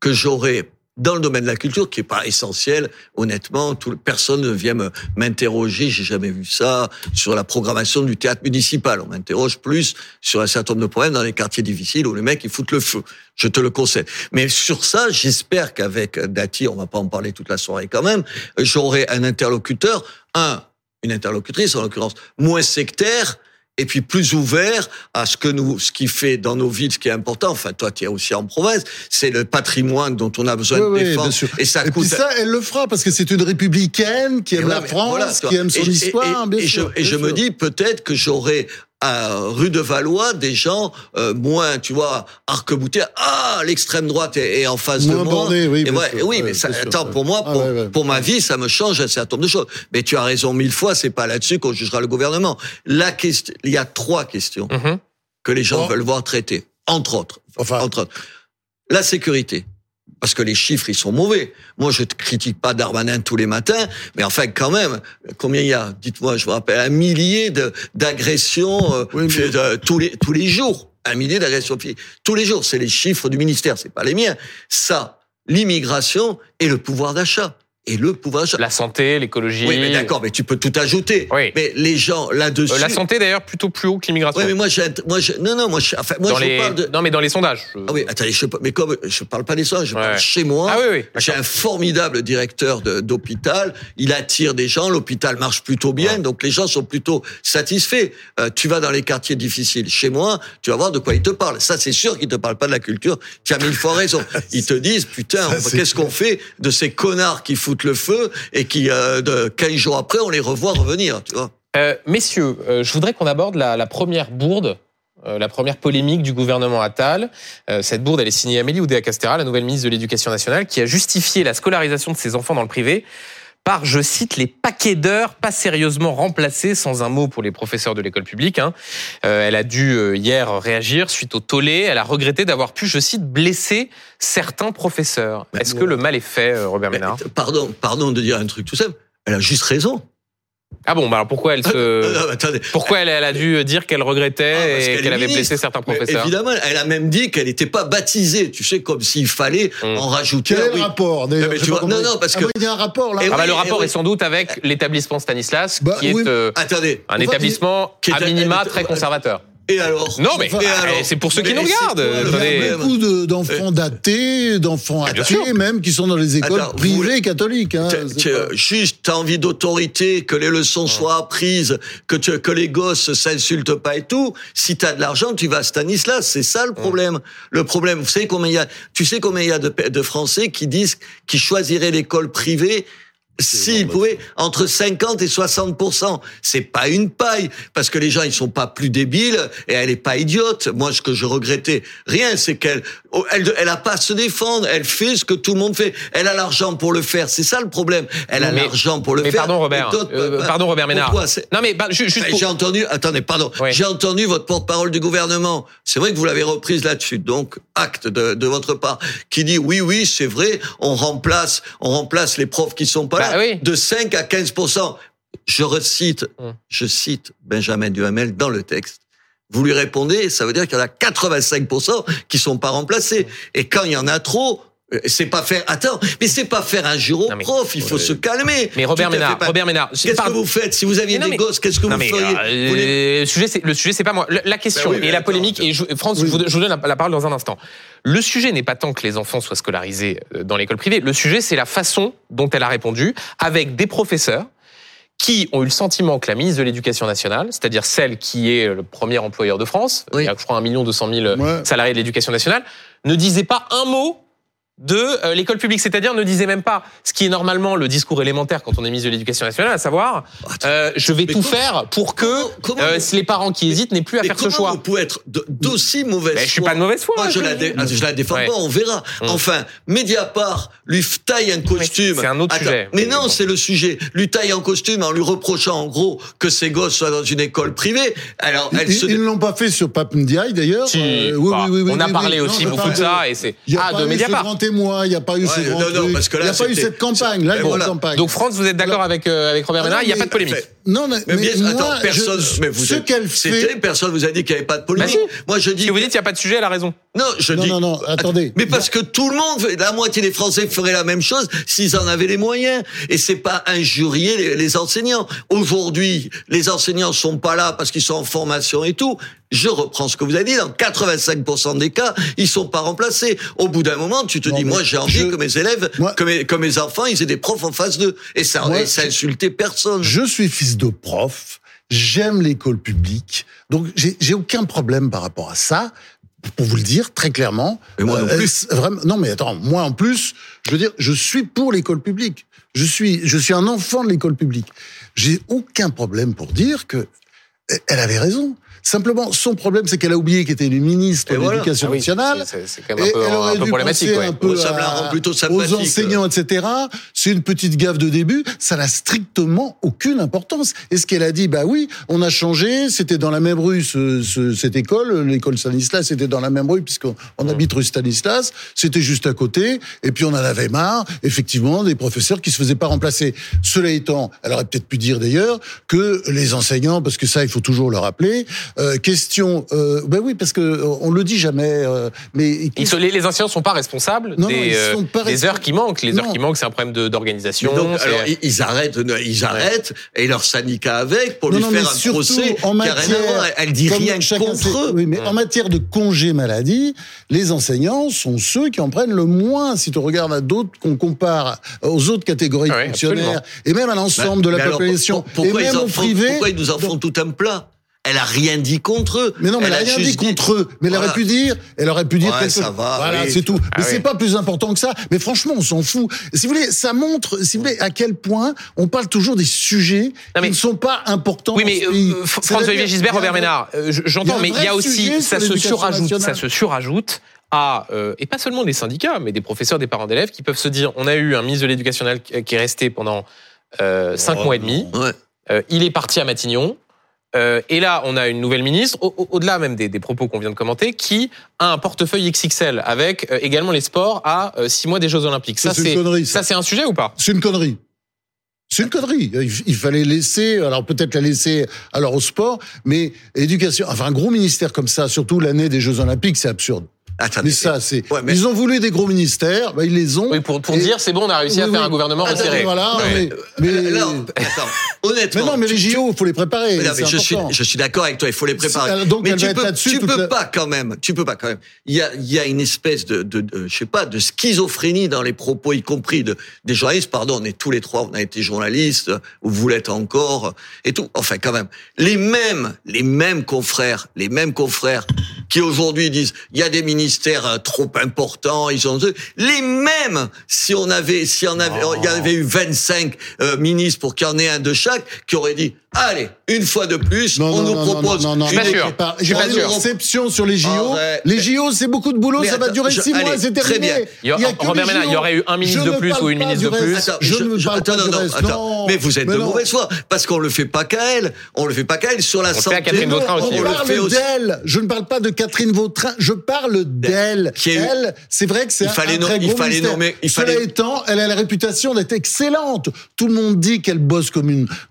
que j'aurai dans le domaine de la culture, qui est pas essentiel, honnêtement, tout, personne ne vient m'interroger, j'ai jamais vu ça, sur la programmation du théâtre municipal. On m'interroge plus sur un certain nombre de problèmes dans les quartiers difficiles où les mecs, ils foutent le feu. Je te le conseille. Mais sur ça, j'espère qu'avec Dati, on va pas en parler toute la soirée quand même, j'aurai un interlocuteur, un, une interlocutrice en l'occurrence, moins sectaire, et puis plus ouvert à ce que nous, ce qui fait dans nos villes, ce qui est important. Enfin, toi, tu es aussi en province. C'est le patrimoine dont on a besoin de défendre. et ça coûte. ça, elle le fera parce que c'est une républicaine qui aime la France, qui aime son histoire. Et, je, et je me dis peut-être que rue de Valois des gens euh, moins, tu vois, arc-boutés. Ah, l'extrême droite est, en face de moi. oui, oui, mais ça, attends, pour moi, pour, ah, pour ma vie, ça me change un certain nombre de choses. Mais tu as raison mille fois, c'est pas là-dessus qu'on jugera le gouvernement. La question, il y a trois questions mm-hmm. que les gens veulent voir traitées, entre autres. Enfin, entre autres, la sécurité parce que les chiffres ils sont mauvais. Moi je ne critique pas Darmanin tous les matins, mais enfin quand même, combien il y a Dites-moi, je vous rappelle un millier d'agressions euh, tous les tous les jours, un millier d'agressions tous les jours. C'est les chiffres du ministère, c'est pas les miens. Ça, l'immigration et le pouvoir d'achat et le pouvoir La santé, l'écologie. Oui, mais d'accord, mais tu peux tout ajouter. Oui. Mais les gens là-dessus. Euh, la santé d'ailleurs plutôt plus haut que l'immigration. Oui, mais moi, moi, non, non, moi, enfin, moi, je parle de. Non, mais dans les sondages. Ah oui, attendez, je, mais comme je parle pas des sondages, je parle chez moi. Ah oui, oui. J'ai un formidable directeur d'hôpital. Il attire des gens. L'hôpital marche plutôt bien, donc les gens sont plutôt satisfaits. Euh, tu vas dans les quartiers difficiles. Chez moi, tu vas voir de quoi ils te parlent. Ça, c'est sûr qu'ils te parlent pas de la culture. Tu as mille fois raison. Ils te disent, putain, qu'est-ce qu'on fait de ces connards qui foutent le feu et qui, euh, de 15 jours après, on les revoit revenir, tu vois. Euh, messieurs, euh, je voudrais qu'on aborde la, première bourde, euh, la première polémique du gouvernement Attal. Cette bourde, elle est signée Amélie Oudéa-Castéra, la nouvelle ministre de l'Éducation nationale, qui a justifié la scolarisation de ses enfants dans le privé par, je cite, les paquets d'heures pas sérieusement remplacés, sans un mot pour les professeurs de l'école publique. Hein. Euh, elle a dû euh, hier réagir suite au tollé. Elle a regretté d'avoir pu, je cite, blesser certains professeurs. Est-ce que le mal est fait, euh, Robert Ménard? Pardon, pardon de dire un truc tout simple. Elle a juste raison. Ah bon, bah alors pourquoi elle se, pourquoi elle, elle, a dû dire qu'elle regrettait ah, et qu'elle avait blessé certains professeurs Évidemment, elle a même dit qu'elle n'était pas baptisée. Tu sais, comme s'il fallait hum. en rajouter. Quel rapport Non, non, non, parce ah que il y a un rapport là. Ah bah, le rapport est sans doute avec l'établissement Stanislas, bah qui est euh, un établissement à minima très conservateur. Et alors Non, mais c'est pour ceux qui nous regardent. Il y a beaucoup d'enfants d'athées, d'enfants athées même, qui sont dans les écoles privées catholiques. Hein, juste, t'as envie d'autorité, que les leçons soient apprises, que, que les gosses s'insultent pas et tout. Si t'as de l'argent, tu vas à Stanislas. C'est ça le problème. Le problème, vous savez combien il y a, tu sais combien il y a de, de Français qui disent qu'ils choisiraient l'école privée S'il pouvait, entre 50 et 60% c'est pas une paille, parce que les gens ils sont pas plus débiles et elle est pas idiote. Moi, ce que je regrettais, rien, c'est qu'elle, oh, elle, elle a pas à se défendre. Elle fait ce que tout le monde fait. Elle a l'argent pour le faire. C'est ça le problème. Elle a l'argent pour le mais faire. Pardon Robert. Euh, pardon Robert Ménard. non mais bah, juste. J'ai entendu. Attendez, pardon. J'ai entendu votre porte-parole du gouvernement. C'est vrai que vous l'avez reprise là-dessus. Donc acte de, de votre part qui dit oui, oui, c'est vrai. On remplace, on remplace les profs qui sont pas bah de 5 à 15 Je recite, hum. je cite Benjamin Duhamel dans le texte. Vous lui répondez, ça veut dire qu'il y en a 85% qui sont pas remplacés. Hum. Et quand il y en a trop, c'est pas faire attends mais c'est pas faire un jour au prof il faut se calmer. mais Robert Ménard Robert Ménard qu'est-ce que vous faites si vous aviez des gosses qu'est-ce que vous feriez euh, le sujet c'est le sujet c'est pas moi. La question ben et la polémique et je, France je, vous, donne la, parole dans un instant. Le sujet n'est pas tant que les enfants soient scolarisés euh, dans l'école privée. Le sujet c'est la façon dont elle a répondu avec des professeurs qui ont eu le sentiment que la ministre de l'Éducation nationale, c'est-à-dire celle qui est le premier employeur de France, il y a je crois un million deux cent mille salariés de l'Éducation nationale, ne disait pas un mot de euh, l'école publique, c'est-à-dire ne disait même pas ce qui est normalement le discours élémentaire quand on est ministre de l'Éducation nationale, à savoir euh, je vais tout faire pour que euh, les parents qui hésitent n'aient plus à faire ce choix. Vous pouvez être d'aussi mauvaise mais Je suis pas de mauvaise foi. Moi, je, la, je la défends pas, on verra. Hum. Enfin, Mediapart lui taille un costume. c'est un autre sujet. Mais non, c'est le sujet. Lui taille un costume en lui reprochant en gros que ses gosses soient dans une école privée. Alors, elle ils, ne l'ont pas fait sur Papendiaï d'ailleurs. oui, oui, oui, on a parlé aussi beaucoup de ça et c'est ah de Mediapart témoin, il n'y a pas eu ce grand non, non, parce que là, il n'y a pas eu cette campagne. Là, voilà. campagne. Donc France, vous êtes d'accord avec euh, avec Robert Ménard, il n'y a pas de polémique. Non, mais, mais, bien, moi, attends, personne. Je, mais vous ce qu'elle fait, personne vous a dit qu'il n'y avait pas de polémique. Bah moi, je dis. Si vous dites qu'il n'y a pas de sujet, elle a raison. Non, je non, dis. Non, non, attendez. Mais parce que tout le monde, la moitié des Français feraient la même chose s'ils en avaient les moyens. Et c'est pas injurier les, les enseignants. Aujourd'hui, les enseignants sont pas là parce qu'ils sont en formation et tout. Je reprends ce que vous avez dit. Dans 85% des cas, ils sont pas remplacés. Au bout d'un moment, tu te dis, moi, j'ai envie que mes élèves, que, mes, que mes enfants, ils aient des profs en face d'eux. Et ça, moi, ça insultait personne. Je suis fils de prof. J'aime l'école publique. Donc, j'ai aucun problème par rapport à ça pour vous le dire très clairement. Mais moi non euh, plus. vraiment, non, mais attends, moi en plus, je veux dire, je suis pour l'école publique. Je suis, je suis un enfant de l'école publique. J'ai aucun problème pour dire que elle avait raison. Simplement, son problème, c'est qu'elle a oublié qu'elle était une ministre de l'Éducation ah nationale. C'est quand même un peu, elle aurait un peu problématique. Un peu ça me plutôt aux enseignants, etc. C'est une petite gaffe de début. Ça n'a strictement aucune importance. Et ce qu'elle a dit, bah oui, on a changé. C'était dans la même rue, ce, ce, cette école, l'école Stanislas, c'était dans la même rue puisqu'on on habite rue Stanislas. C'était juste à côté. Et puis on en avait marre, effectivement, des professeurs qui se faisaient pas remplacer. Cela étant, elle aurait peut-être pu dire d'ailleurs que les enseignants, parce que ça, il faut toujours le rappeler, euh, question, euh, ben oui, parce que euh, on le dit jamais, euh, mais ils les, les enseignants sont pas responsables des, des heures qui manquent. Les heures qui manquent, c'est un problème d'organisation. Alors ils arrêtent, ils arrêtent et leur syndicat avec pour lui faire un procès. En matière, elle dit rien contre eux. Oui, mais en matière de congé maladie, les enseignants sont ceux qui en prennent le moins. Si tu regardes à d'autres qu'on compare aux autres catégories de fonctionnaires et même à l'ensemble de la population, et même au privé. Pourquoi ils nous en font tout un plat elle a rien dit contre eux. Mais non, mais elle, a rien dit contre eux. Mais elle aurait pu dire, elle aurait pu dire ouais, ça va. Voilà, c'est tout. Ah mais c'est pas plus important que ça. Mais franchement, on s'en fout. Si vous voulez, ça montre, si vous voulez, à quel point on parle toujours des sujets qui ne sont pas importants. Oui, mais euh, François-Olivier Gisbert, Robert Ménard, euh, j'entends, mais il y a aussi, ça se surajoute, ça se surajoute à, euh, et pas seulement des syndicats, mais des professeurs, des parents d'élèves qui peuvent se dire, on a eu un ministre de l'Éducation qui est resté pendant euh, cinq oh, mois et demi. Ouais. Euh, il est parti à Matignon. Euh, et là, on a une nouvelle ministre, au-delà même des, propos qu'on vient de commenter, qui a un portefeuille XXL avec euh, également les sports à euh, six mois des Jeux Olympiques. Ça, c'est ça, c'est un sujet ou pas? C'est une connerie. C'est une connerie. Il fallait laisser, alors peut-être la laisser alors au sport, mais éducation, enfin un gros ministère comme ça, surtout l'année des Jeux Olympiques, c'est absurde. Attendez, mais ça, c'est. Ils ont voulu des gros ministères, bah, ils les ont. Oui, pour, pour dire, c'est bon, on a réussi à faire un gouvernement resserré. Voilà, mais, mais... attends, honnêtement. Mais non, mais les JO, il faut les préparer. Mais je, suis, je suis d'accord avec toi, il faut les préparer. Donc, mais tu peux, tu peux pas quand même, tu peux pas quand même. Il y a, il y a une espèce de, de, de, je sais pas, de schizophrénie dans les propos, y compris de, des journalistes. Pardon, on est tous les trois, on a été journalistes, ou vous l'êtes encore, et tout. Enfin, quand même. Les mêmes, les mêmes confrères, les mêmes confrères qui aujourd'hui disent il y a des ministères euh, trop importants, ils ont les mêmes. Si on avait, si on avait, il y avait eu 25 euh, ministres pour qu'il y en ait un de chaque, qui auraient dit allez, une fois de plus, on nous propose non, non, Je une exception sur les JO. Arrête. Les JO, c'est beaucoup de boulot, Mais ça va durer je- six mois, allez, c'est très terminé. bien. Il y a- Il y a que Robert Ménard, il y aurait eu un ministre Je de ne plus ou une ministre de plus. Attends, Je ne parle attends, pas non, du non, reste. attends. Non. Mais vous êtes Mais de non. mauvaise foi, parce qu'on le fait pas qu'à elle. On le fait pas qu'à elle sur la le fait santé. à Catherine Vautrin aussi, on on le parle d'elle. Je ne parle pas de Catherine Vautrin. Je parle d'elle. Elle, c'est vrai que c'est Il un, très il gros nommer- Cela étant, elle a la réputation d'être excellente. Tout le monde dit qu'elle bosse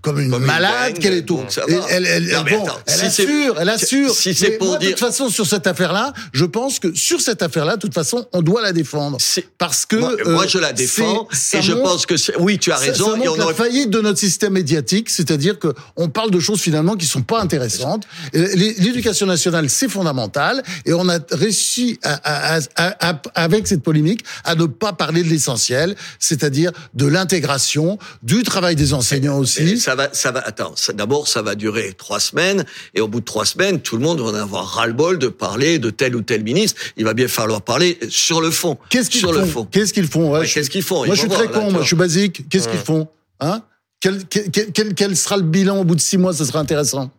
Comme une malade, qu'elle est va. elle, elle, Non, bon, attends, elle si assure, elle assure. si c'est pour moi, de dire- toute façon, sur cette affaire-là, je pense que sur cette affaire-là, de toute façon, on doit la défendre. Parce que Moi, euh, moi, je la défends et je pense que oui, tu as raison. Ça, et on la aurait faillite de notre système médiatique, c'est-à-dire que on parle de choses finalement qui sont pas intéressantes. L'éducation nationale, c'est fondamental, et on a réussi à- à- à- à- avec cette polémique à ne pas parler de l'essentiel, c'est-à-dire de l'intégration, du travail des enseignants aussi. ça va, ça va. Attends, d'abord, ça va durer trois semaines, et au bout de trois semaines, tout le monde va en avoir ras-le-bol de parler de tel ou tel ministre. Il va bien falloir parler sur le fond. Qu'est-ce qu'ils sur le font Qu'est-ce qu'ils font Ouais, Ouais, je- Qu'est-ce qu'ils font? Moi, je suis très voir, con, moi, je suis basique. Qu'est-ce qu'ils font Hein? Quel, quel, quel, quel sera le bilan au bout de six mois? Ça sera intéressant.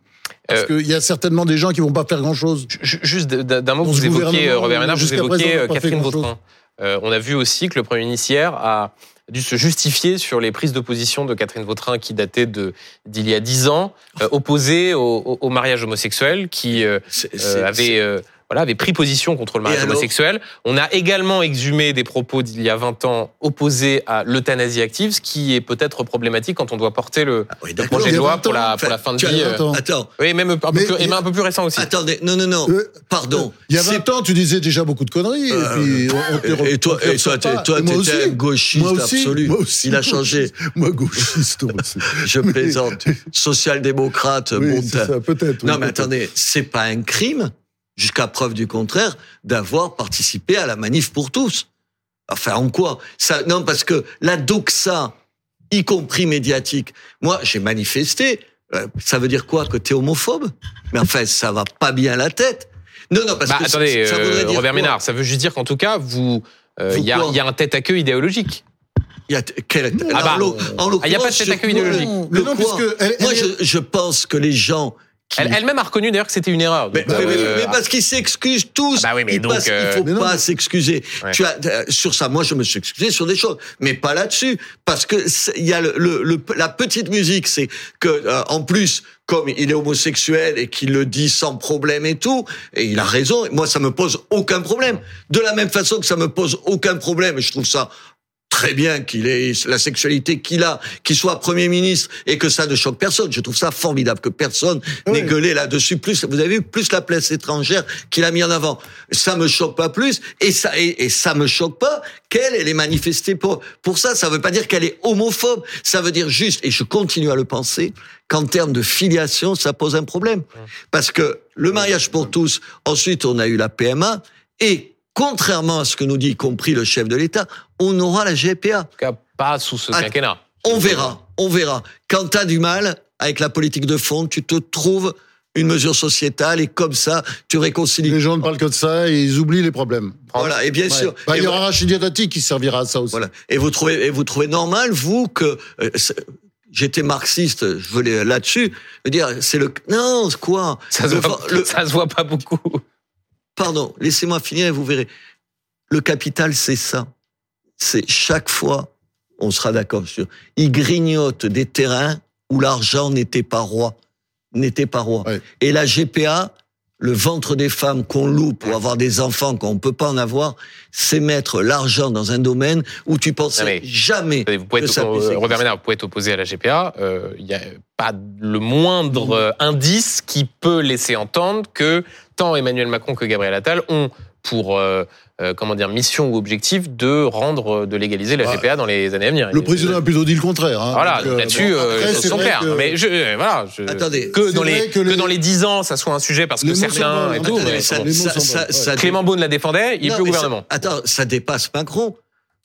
Parce Euh, qu'il y a certainement des gens qui vont pas faire grand-chose. Ju- Juste d'un mot vous gouvernement, euh, Robert Ménard, vous n'a euh, Catherine. Vautrin. Euh, on a vu aussi que le Premier ministre hier a dû se justifier sur les prises de position de Catherine Vautrin qui dataient de d'il y a dix ans, euh, opposées au, au- au mariage homosexuel, qui euh, euh, avait euh, voilà avait pris position contre le mariage homosexuel. On a également exhumé des propos d'il y a 20 ans opposés à l'euthanasie active, ce qui est peut-être problématique quand on doit porter le, Ah oui, le projet de a loi 20 pour la pour la fin de tu as vie. euh, ans. Attends, oui, même un peu, Mais- plus, et même un peu plus récent aussi. attendez, non, non, non. Euh, Pardon. Il y a C'est 20 ans, tu disais déjà beaucoup de conneries. et puis, on, on Et toi, et toi, toi, t'étais gauchiste Moi aussi, absolu. moi aussi, Il a changé. Moi, gauchiste aussi. Je plaisante. Social-démocrate, Oui, bon peut-être. oui, Non, mais peut-être. attendez, c'est pas un crime, jusqu'à preuve du contraire, d'avoir participé à la manif pour tous. Enfin, en quoi ça, Non, parce que la doxa, y compris médiatique, moi, j'ai manifesté. Euh, Ça veut dire quoi Que t'es homophobe? Mais enfin, ça va pas bien la tête. Non, non, parce Bah, que attendez, ça euh, voudrait dire Robert quoi? Ménard, ça veut juste dire qu'en tout cas, vous, euh, il y, a, y un tête à queue idéologique. Il y a quel, Ah bah, en ah, il y a pas de tête à queue idéologique. Non, Le mais non, quoi puisque elle- Moi, elle je, je pense que les gens Elle-même a reconnu d'ailleurs que c'était une erreur. Mais, mais- euh, mais parce qu'ils s'excusent tous. Ah bah oui, mais donc, passent- euh, il faut Mais pas s'excuser. Ouais. Tu as euh, sur ça, moi je me suis excusé sur des choses, mais pas là-dessus, parce que il y a le, le- le- la petite musique, c'est que euh, en plus, comme il est homosexuel et qu'il le dit sans problème et tout, et il a raison. Moi, ça me pose aucun problème. De la même façon que ça me pose aucun problème, et je trouve ça très bien qu'il ait la sexualité qu'il a, qu'il soit Premier ministre et que ça ne choque personne. Je trouve ça formidable que personne n'ait Oui. gueulé là-dessus. Plus, vous avez vu, plus la place étrangère qu'il a mis en avant. Ça me choque pas plus et ça, et, et ça me choque pas qu'elle, elle ait manifesté pour, pour ça. Ça veut pas dire qu'elle est homophobe. Ça veut dire juste, et je continue à le penser, qu'en termes de filiation, ça pose un problème. Parce que le mariage pour tous, ensuite on a eu la PMA et contrairement à ce que nous dit y compris le chef de l'État, on aura la GPA. en tout cas, pas sous ce Ah, quinquennat. On verra, on verra. Quand tu as du mal avec la politique de fond, tu te trouves une mesure sociétale et comme ça, tu réconcilies. Les gens ne parlent que de ça et ils oublient les problèmes. Voilà, et bien Ouais. sûr. Bah, et il y aura Rachid Dati qui servira à ça aussi. voilà. Et vous trouvez, et vous trouvez normal, vous, que euh, j'étais marxiste, je voulais là-dessus, dire, c'est le non, quoi? Ça se, Le- voit, le- ça se voit pas beaucoup. Pardon, laissez-moi finir et vous verrez. Le capital, c'est ça. C'est chaque fois, on sera d'accord sur, il grignote des terrains où l'argent n'était pas roi, n'était pas roi. Ouais. Et la GPA, le ventre des femmes qu'on loue pour avoir des enfants qu'on ne peut pas en avoir, c'est mettre l'argent dans un domaine où tu pensais jamais Vous pouvez que être, ça puisse euh. Robert Ménard, vous pouvez être opposé à la GPA. euh, Il n'y a pas le moindre euh, indice qui peut laisser entendre que tant Emmanuel Macron que Gabriel Attal ont pour euh, euh, comment dire mission ou objectif de rendre euh, de légaliser la GPA dans les années à venir. Le président a plutôt dit le contraire. hein. Voilà, là-dessus, c'est sont que- Mais je, voilà, je- Attendez, que dans les que que, dans les 10 ans, ça soit un sujet parce que certains et tout. Clément Beaune la défendait, il est plus au gouvernement. attends, ça dépasse Macron.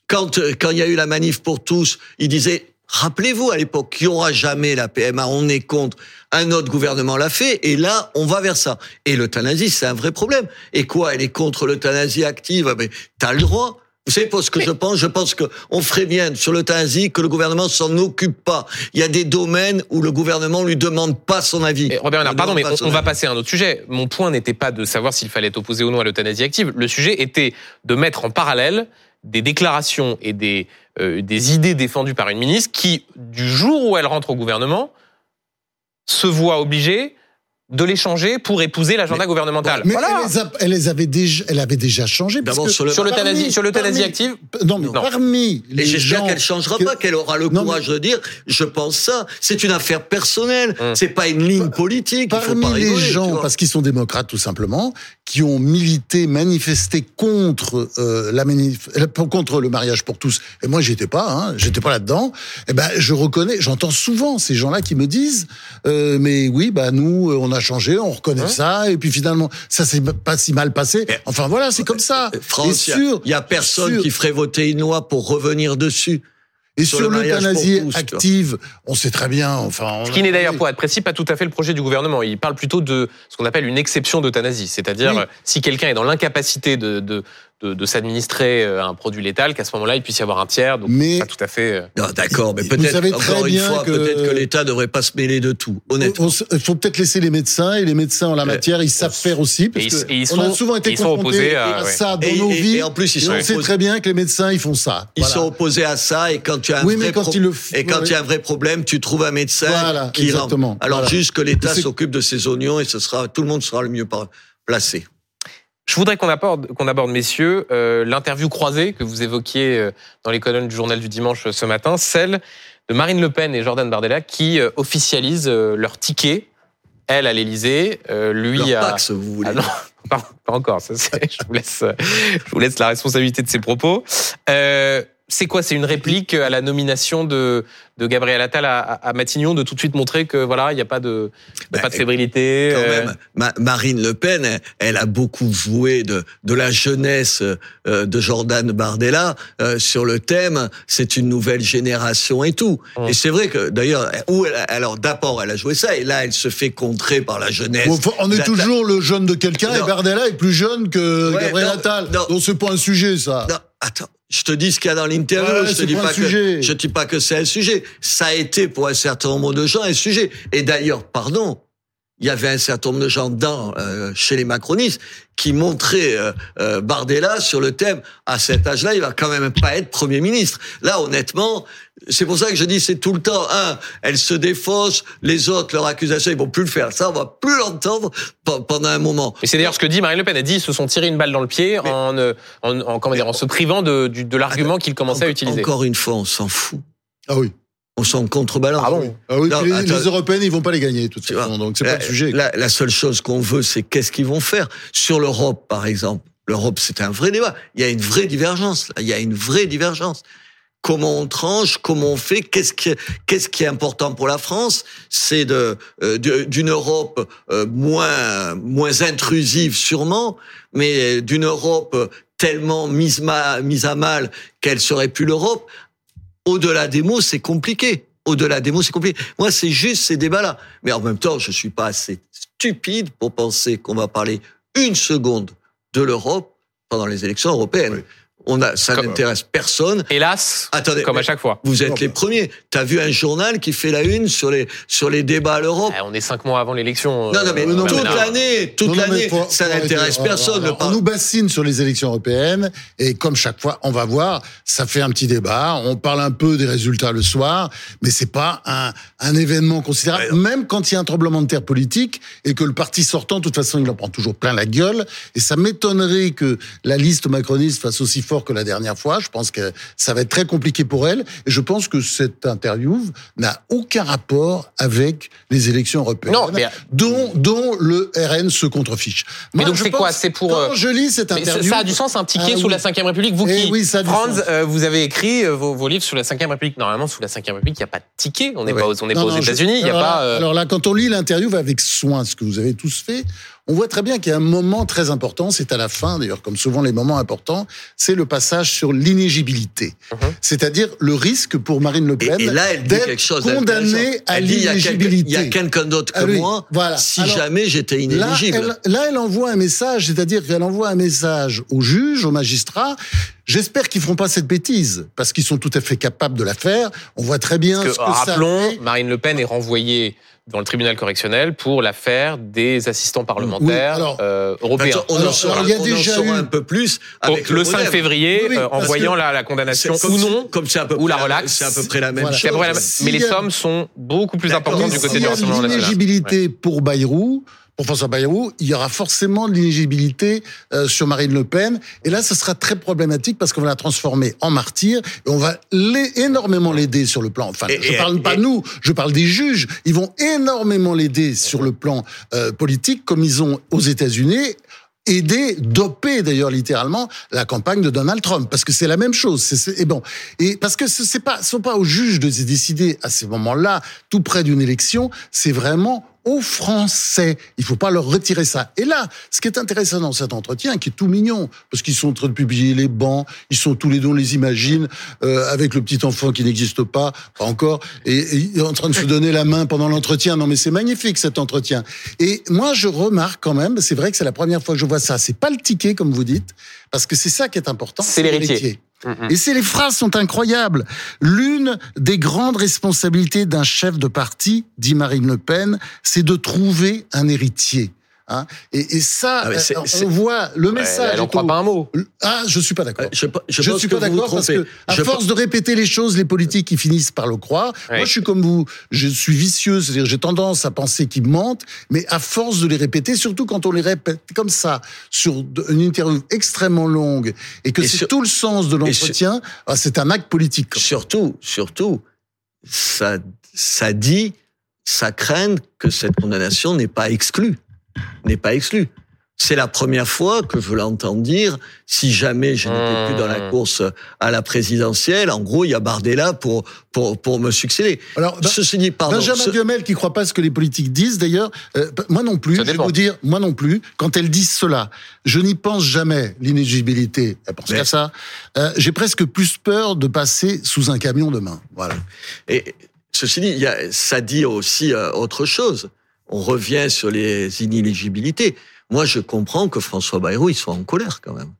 Quand quand il y a eu la manif pour tous, il disait Rappelez-vous à l'époque qu'il n'y aura jamais la PMA, on est contre. Un autre gouvernement l'a fait, et là, on va vers ça. Et l'euthanasie, c'est un vrai problème. Et quoi Elle est contre l'euthanasie active? Ah, Mais t'as le droit. Vous savez pas ce que je pense Je pense qu'on ferait bien sur l'euthanasie que le gouvernement s'en occupe pas. Il y a des domaines où le gouvernement lui demande pas son avis. Robert Bernard, pardon, mais on, va passer à un autre sujet. Mon point n'était pas de savoir s'il fallait être opposé ou non à l'euthanasie active. Le sujet était de mettre en parallèle des déclarations et des, des idées défendues par une ministre qui, du jour où elle rentre au gouvernement, se voit obligée de les changer pour épouser l'agenda gouvernemental. Mais elle, les avait déjà, elle avait déjà changé. sur l'euthanasie, sur l'euthanasie active. Non, mais parmi les Et j'espère qu'elle changera pas, qu'elle aura le courage de dire, je pense ça. C'est une affaire personnelle. Hum. C'est pas une ligne politique. Parmi Il faut pas les gens, parce qu'ils sont démocrates tout simplement, qui ont milité, manifesté contre euh, la manif euh, contre le mariage pour tous. Et moi, j'étais pas, hein, j'étais pas là-dedans. Et eh ben, je reconnais, j'entends souvent ces gens-là qui me disent, euh, mais oui, bah nous, on a changé, on reconnaît hein ça, et puis finalement, ça s'est pas si mal passé. Enfin voilà, c'est comme ça. France, il y, a personne qui ferait voter une loi pour revenir dessus. Et sur, l'euthanasie active, on sait très bien. Enfin, ce qui n'est d'ailleurs, pour être précis, pas tout à fait le projet du gouvernement. Il parle plutôt de ce qu'on appelle une exception d'euthanasie, c'est-à-dire si quelqu'un est dans l'incapacité de, de, de, de s'administrer euh, un produit létal, qu'à ce moment-là, il puisse y avoir un tiers. Donc, mais pas tout à fait. Euh, d'accord, mais peut-être encore une fois, que... peut-être que l'État devrait pas se mêler de tout. Honnêtement, il faut peut-être laisser les médecins et les médecins en la matière, ils savent faire aussi, parce et ils, on a souvent été confrontés à, ça dans nos vies. Et en plus, ils sont on sait très bien que les médecins, ils font ça. Ils sont opposés à ça, et quand tu as un vrai quand le... et quand il y a un vrai problème, tu trouves un médecin qui exactement. Alors juste que l'État s'occupe de ses oignons et ce sera tout le monde sera le mieux placé. Je voudrais qu'on aborde, qu'on aborde, messieurs, euh, l'interview croisée que vous évoquiez euh, dans les colonnes du journal du dimanche euh, ce matin, celle de Marine Le Pen et Jordan Bardella qui officialisent leur ticket, elle à l'Élysée, lui à... Pax, vous voulez. Ah non, pas, encore. Ça, je vous laisse, je vous laisse la responsabilité de ses propos. Euh, c'est quoi? C'est une réplique à la nomination de, de Gabriel Attal à, Matignon, de tout de suite montrer que voilà, il n'y a pas de, ben, pas de fébrilité. Quand euh. même, Marine Le Pen, elle, a beaucoup joué de, de la jeunesse euh, de Jordan Bardella euh, sur le thème. C'est une nouvelle génération et tout. Hum. Et c'est vrai que d'ailleurs, où alors d'abord elle a joué ça et là elle se fait contrer par la jeunesse. on est toujours le jeune de quelqu'un et Bardella est plus jeune que Gabriel Attal. Donc c'est pas un sujet ça. Non, attends je te dis ce qu'il y a dans l'interview. je te dis pas, que, je dis pas que c'est un sujet. Ça a été pour un certain nombre de gens un sujet. Et d'ailleurs, pardon, il y avait un certain nombre de gens dans, euh, chez les macronistes qui montraient euh, euh, Bardella sur le thème à cet âge-là, il va quand même pas être Premier ministre. Là, honnêtement, c'est pour ça que je dis c'est tout le temps. Un, elle se défausse, les autres, leur accusation, ils vont plus le faire. Ça, on va plus l'entendre pendant un moment. Et c'est d'ailleurs ce que dit Marine Le Pen. Elle dit ils se sont tirés une balle dans le pied en, en, en, comment dire, en se privant de, de, l'argument qu'ils commençaient à utiliser. Encore une fois, on s'en fout. Ah oui on s'en contrebalance. Ah, bon ah oui, les, les, Européennes, ils vont pas les gagner, de toute façon, donc c'est pas le sujet. La, seule chose qu'on veut, c'est qu'est-ce qu'ils vont faire. Sur l'Europe, par exemple, l'Europe, c'est un vrai débat. Il y a une vraie divergence, là. il y a une vraie divergence. Comment on tranche, comment on fait, qu'est-ce qui, qu'est-ce qui est important pour la France? C'est de, euh, d'une Europe euh, moins, moins intrusive sûrement, mais d'une Europe tellement mise, mise à mal qu'elle serait plus l'Europe, au-delà des mots, c'est compliqué. Au-delà des mots, c'est compliqué. Moi, c'est juste ces débats-là. Mais en même temps, je suis pas assez stupide pour penser qu'on va parler une seconde de l'Europe pendant les élections européennes. On a, ça n'intéresse personne. Hélas, Attendez, comme à chaque fois. Vous êtes les premiers. T'as vu un journal qui fait la une sur les sur les débats à l'Europe eh, On est cinq mois avant l'élection. Non, non, mais euh, toute l'année, toute l'année, ça n'intéresse personne. on nous bassine sur les élections européennes et comme chaque fois, on va voir, ça fait un petit débat. On parle un peu des résultats le soir, mais c'est pas un un événement considérable. Même quand il y a un tremblement de terre politique et que le parti sortant, de toute façon, il en prend toujours plein la gueule. Et ça m'étonnerait que la liste macroniste fasse aussi fort que la dernière fois. Je pense que ça va être très compliqué pour elle. Et je pense que cette interview n'a aucun rapport avec les élections européennes, non, dont, dont le RN se contrefiche. mais donc c'est quoi C'est pour... Quand euh, je lis cette interview... Ça a du sens, un ticket ah sous la Ve République Vous eh qui, oui, Franz, euh, vous avez écrit euh, vos, livres sous la Ve République. Normalement, sous la Ve République, il n'y a pas de ticket. On n'est pas, on pas aux États-Unis. Il y a pas... Alors là, quand on lit l'interview avec soin, ce que vous avez tous fait, on voit très bien qu'il y a un moment très important, c'est à la fin, d'ailleurs, comme souvent les moments importants, c'est le passage sur l'inégibilité. Mhm. C'est-à-dire le risque pour Marine Le Pen d'être condamnée à l'inéligibilité. Il y a quelqu'un d'autre que ah moi, voilà. si jamais j'étais inéligible. Là elle, envoie un message, c'est-à-dire qu'elle envoie un message aux juges, aux magistrats, J'espère qu'ils feront pas cette bêtise parce qu'ils sont tout à fait capables de la faire. On voit très bien ce que rappelons, Marine Le Pen est renvoyée dans le tribunal correctionnel pour l'affaire des assistants parlementaires euh, européens. on en saura, il y a déjà un peu plus avec le, 5 février, euh, en voyant la, la, condamnation ou non, comme c'est à peu ou la relaxe. C'est à peu près la même chose. mais les sommes sont beaucoup plus importantes du côté du Rassemblement national. L'inéligibilité pour Bayrou, pour François Bayrou, il y aura forcément de l'inéligibilité euh, sur Marine Le Pen. Et là, ce sera très problématique parce qu'on va la transformer en martyr et on va énormément l'aider sur le plan. Enfin, je parle pas de nous, je parle des juges. Ils vont énormément l'aider sur le plan euh, politique, comme ils ont aux États-Unis aider, doper d'ailleurs littéralement la campagne de Donald Trump, parce que c'est la même chose. Et bon, et parce que ce n'est pas, sont pas aux juges de décider à ces moments-là, tout près d'une élection. C'est vraiment aux Français. Il faut pas leur retirer ça. Et là, ce qui est intéressant dans cet entretien, qui est tout mignon, parce qu'ils sont en train de publier les bancs, ils sont tous les deux, on les imagine, euh, avec le petit enfant qui n'existe pas, pas encore, et, et, en train de se donner la main pendant l'entretien. Non, mais c'est magnifique cet entretien. Et moi, je remarque quand même, c'est vrai que c'est la première fois que je vois ça. C'est pas le ticket, comme vous dites, parce que c'est ça qui est important. C'est l'héritier. Et c'est les phrases sont incroyables. L'une des grandes responsabilités d'un chef de parti, dit Marine Le Pen, c'est de trouver un héritier. Hein et, et, ça, ah, euh, on voit le message. elle n'en croit pas un mot. Ah, je suis pas d'accord. Je, je, suis pas d'accord parce que à force de répéter les choses, les politiques ils finissent par le croire. Moi, je suis comme vous. Je suis vicieux, c'est-à-dire j'ai tendance à penser qu'ils mentent, mais à force de les répéter, surtout quand on les répète comme ça sur une interview extrêmement longue et que c'est tout le sens de l'entretien, ah, c'est un acte politique. Surtout, surtout, ça, ça dit, ça craint que cette condamnation n'est pas exclue n'est pas exclu. C'est la première fois que je l'entends dire, si jamais je n'étais plus dans la mmh. course à la présidentielle, en gros, il y a Bardella pour, pour, pour me succéder. Alors, Ceci dit, pardon. Benjamin ce... qui croit pas ce que les politiques disent, d'ailleurs, euh, moi non plus, je vais vous dire, moi non plus, quand elles disent cela, je n'y pense jamais, l'inéligibilité, elle pense qu'à ça. Euh, J'ai presque plus peur de passer sous un camion demain. Voilà. Et ceci dit, il y a, ça dit aussi euh, autre chose on revient sur les inéligibilités. Moi, je comprends que François Bayrou, il soit en colère quand même.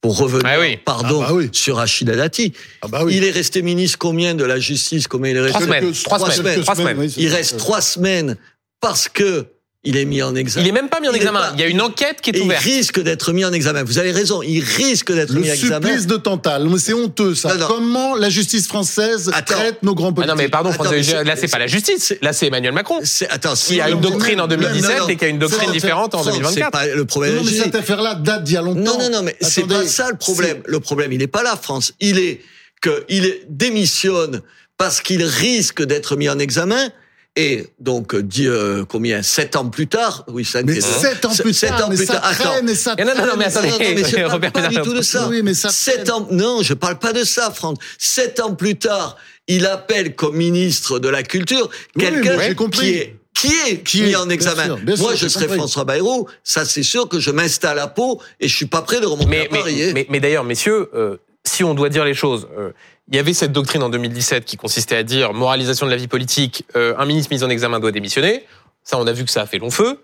Pour revenir, ah pardon, ah bah sur Rachida Dati. Ah bah il est resté ministre combien de la justice? Combien il est resté? Trois semaines. Trois semaines. il reste trois semaines parce que il est mis en examen. Il est même pas mis en examen. Il y a une enquête qui est ouverte. Il risque d'être mis en examen. Vous avez raison. Il risque d'être mis en examen. Le supplice de Tantal. C'est honteux, ça. Comment la justice française traite nos grands politiques ah Non, mais pardon, François, là, c'est pas la justice. Là, c'est Emmanuel Macron. Attends, qui a une doctrine en 2017 et qui a une doctrine différente en 2024. C'est pas le problème. Non, mais cette affaire-là date d'il y a longtemps. Non, non, non, mais c'est pas ça le problème. Le problème, il n'est pas là, France. Il est qu'il démissionne parce qu'il risque d'être mis en examen et donc, dit euh, combien? Sept ans plus tard? Oui, ça Mais sept ans plus sept tard, ans plus tard. Attends. Et ça non, non, non, mais attendez, non, mais je parle pas du tout de ça. Oui, mais ça sept ans, non, je parle pas de ça, Franck. Sept ans plus tard, il appelle comme ministre de la Culture quelqu'un qui est qui est qui mis en examen. Moi, je serais François Bayrou. Ça, c'est sûr que je m'installe à Pau et je suis pas prêt de remonter mais, à Paris. Mais, mais, mais d'ailleurs, messieurs, euh, si on doit dire les choses, euh, il y avait cette doctrine en 2017 qui consistait à dire moralisation de la vie politique, euh, un ministre mis en examen doit démissionner. Ça, on a vu que ça a fait long feu.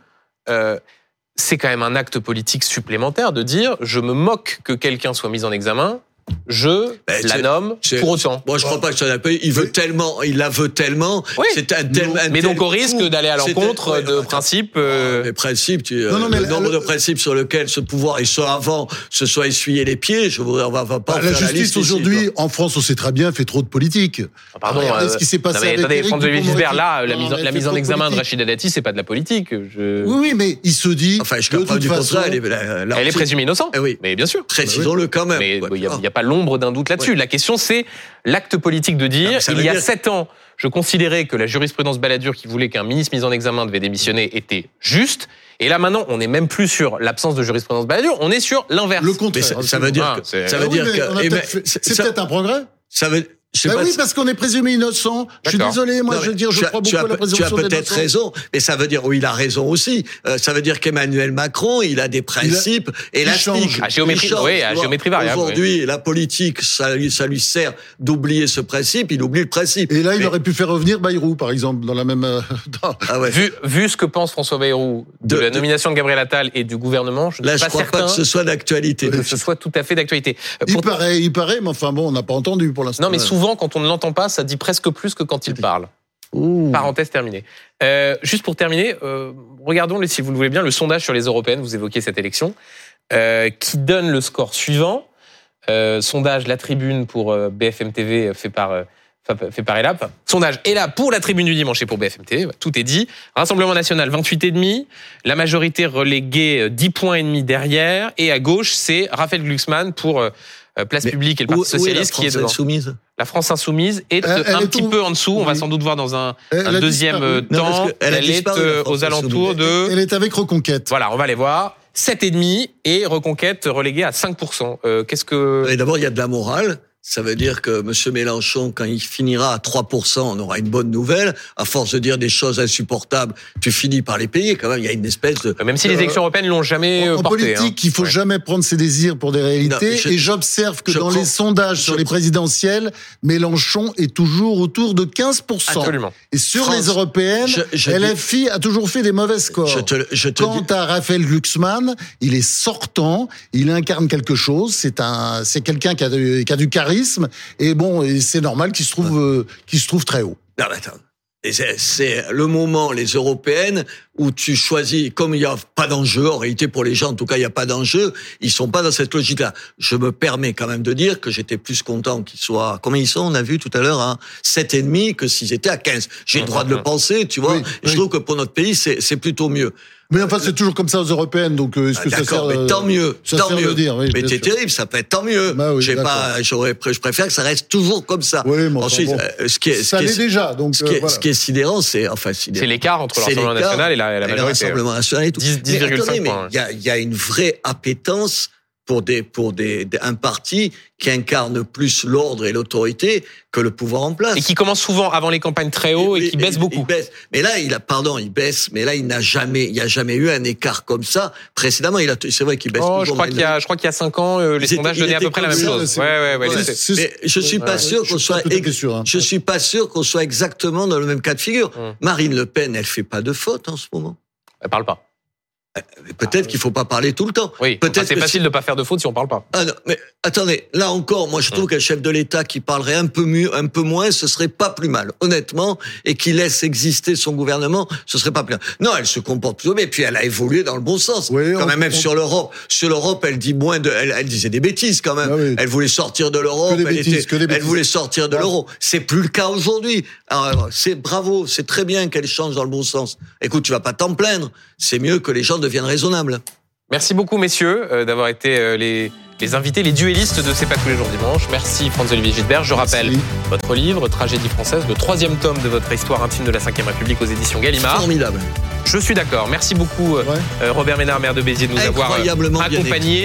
Euh, c'est quand même un acte politique supplémentaire de dire je me moque que quelqu'un soit mis en examen je ben, la nomme pour autant. Moi, je crois pas que ça l'appelle. Il veut tellement, il la veut tellement. Oui. C'est un, tel, Mais donc, au risque d'aller à l'encontre de principes. Euh... Les principes, tu, non, non, mais le nombre de principes sur lesquels ce pouvoir, et soit avant, se soit essuyé les pieds, je voudrais, on va, va pas. Bah, la justice aujourd'hui, en France, on sait très bien, fait trop de politique. Ah, pardon. Regardez euh, ce qui s'est passé non, mais, avec attendez, Gisbert, là, la mise, la mise en examen de Rachida Dati, c'est pas de la politique. Oui, oui, mais il se dit. Enfin, je comprends du contraire. Elle est présumée innocente. Eh oui, mais bien sûr. Précisons-le quand même. Mais il n'y a pas l'ombre d'un doute là-dessus. La question, c'est l'acte politique de dire, il y a sept ans, je considérais que la jurisprudence Balladur qui voulait qu'un ministre mis en examen devait démissionner était juste. Et là maintenant, on n'est même plus sur l'absence de jurisprudence Balladur, on est sur l'inverse. Le contraire. Ça, veut dire que, ça veut dire que, c'est peut-être un progrès. Ça veut, Je Bah pas oui, si- parce qu'on est présumé innocent. Je suis désolé, moi Non, je veux dire, je crois beaucoup à la peut- Tu présomption as peut-être raison, mais ça veut dire, oui, il a raison aussi. Euh, ça veut dire qu'Emmanuel Macron, il a des principes élastiques. change. À géométrie- Il change, oui, à géométrie variable, Aujourd'hui, la politique, ça lui, ça lui sert d'oublier ce principe, il oublie le principe. Et là, il Mais- aurait pu faire revenir Bayrou, par exemple, dans la même. euh, dans- Ah ouais. Vu, vu ce que pense François Bayrou de, De- la nomination de Gabriel Attal et du gouvernement, je ne Là, suis je pas crois certain pas que ce soit d'actualité. que ce soit tout à fait d'actualité. Il pour- paraît, il paraît, mais enfin bon, on n'a pas entendu pour l'instant. Non, mais souvent, quand on ne l'entend pas, ça dit presque plus que quand il parle. Ouh. Parenthèse terminée. Euh, juste pour terminer, euh, regardons, si vous le voulez bien, le sondage sur les européennes. Vous évoquez cette élection, euh, qui donne le score suivant. Sondage La Tribune pour BFM TV fait par fait- par ELAP. Sondage là pour la Tribune du dimanche et pour BFM TV. Tout est dit. Rassemblement national 28 et demi. La majorité reléguée euh, 10 points et demi derrière. Et à gauche, c'est Raphaël Glucksmann pour Place Mais Publique et le Où, Parti où est la Socialiste qui est France devant. insoumise La France insoumise est Elle- elle un est petit tout- peu en dessous. On va sans doute voir dans un, Elle un a deuxième disparu. euh, Non, temps. Elle est euh, aux alentours de. Elle est avec Reconquête. Voilà, on va les voir. 7,5 et Reconquête reléguée à 5%. Euh, Qu'est-ce que. Et D'abord, il y a de la morale. Ça veut dire que M. Mélenchon, quand il finira à 3%, on aura une bonne nouvelle. À force de dire des choses insupportables, tu finis par les payer. Quand même, il y a une espèce de... Même si les Euh, élections européennes l'ont jamais En, euh, porté. politique, hein. il faut Ouais. jamais prendre ses désirs pour des réalités. Non, mais je- et j'observe que je dans crois- les sondages sur les présidentielles, Mélenchon est toujours autour de 15%. Absolument. Et sur France, les européennes, je- je LFI a toujours fait des mauvais scores. Je te, je te Quant dis... à Raphaël Glucksmann, il est sortant, il incarne quelque chose. C'est un, c'est quelqu'un qui a, du- qui a du charisme. Et bon, et c'est normal qu'il se trouve, euh, qu'il se trouve très haut. Non, mais attends. C'est le moment, les européennes, où tu choisis, comme il n'y a pas d'enjeu, en réalité pour les gens, en tout cas, il n'y a pas d'enjeu, ils sont pas dans cette logique-là. Je me permets quand même de dire que j'étais plus content qu'ils soient, combien ils sont, on a vu tout à l'heure, hein, 7,5 que s'ils étaient à 15. J'ai le droit de le penser, tu vois. Oui, Je trouve que pour notre pays, c'est plutôt mieux. Mais enfin, c'est toujours comme ça aux européennes. Donc, euh, est-ce Ah, que ça sert mais euh, tant mieux, ça tant sert mieux. dire, oui, mais c'est terrible, ça peut être tant mieux. Bah oui, J'ai pas, j'aurais, je préfère que ça reste toujours comme ça. Oui, mais Ensuite, bon. euh, ce qui est, ce Ça qui est- l'est déjà. Donc, ce qui euh, est, voilà. ce qui est sidérant, c'est enfin sidérant. C'est l'écart entre le C'est Rassemblement l'écart national et la, la et le majorité. Rassemblement national et tout. 10, Mais 10,5 attendez, mais il y a, il y a une vraie appétence pour des pour des, des- un parti qui incarne plus l'ordre et l'autorité que le pouvoir en place. Et qui commence souvent avant les campagnes très haut et, qui baisse beaucoup. il baisse. Mais là, il a, pardon, il baisse. Mais là, il n'a jamais, il y a jamais eu un écart comme ça précédemment. Il a, c'est vrai qu'il baisse Oh, toujours. je crois qu'il y a, je crois qu'il y a 5 ans, euh, les sondages donnaient à peu près la même ça, chose. Ouais, ouais, ouais. Mais je suis pas Ouais, sûr je qu'on suis soit, sûr, hein. je suis pas sûr qu'on soit exactement dans le même cas de figure. Hum. Marine Le Pen, elle fait pas de faute en ce moment. Elle parle pas. Mais Peut-être qu'il faut pas parler tout le temps. Oui, Peut-être c'est facile de pas faire de faute si on parle pas. Ah non, mais attendez, là encore, moi je trouve qu'un chef de l'État qui parlerait un peu mieux, un peu moins, ce serait pas plus mal, honnêtement, et qui laisse exister son gouvernement, ce serait pas plus mal. Non, elle se comporte plutôt bien, et puis elle a évolué dans le bon sens. Oui, quand on- même, même on- sur l'Europe, sur l'Europe, elle dit moins de, elle, elle disait des bêtises quand même. Ah oui. Elle voulait sortir de l'Europe, Que des elle bêtises, était- que des elle voulait sortir de Ouais. l'euro. C'est plus le cas aujourd'hui. Alors, c'est bravo, c'est très bien qu'elle change dans le bon sens. Écoute, tu vas pas t'en plaindre. C'est mieux que les gens deviennent raisonnables. Merci beaucoup, messieurs, euh, d'avoir été euh, les, les invités, les duellistes de C'est pas tous les jours dimanche. Merci, Franz-Olivier Gilbert. Je rappelle Merci. votre livre, Tragédie française, le troisième tome de votre histoire intime de la Ve République aux éditions Gallimard. Formidable. Je suis d'accord. Merci beaucoup, euh, Ouais. euh, Robert Ménard, maire de Béziers, de nous avoir accompagnés.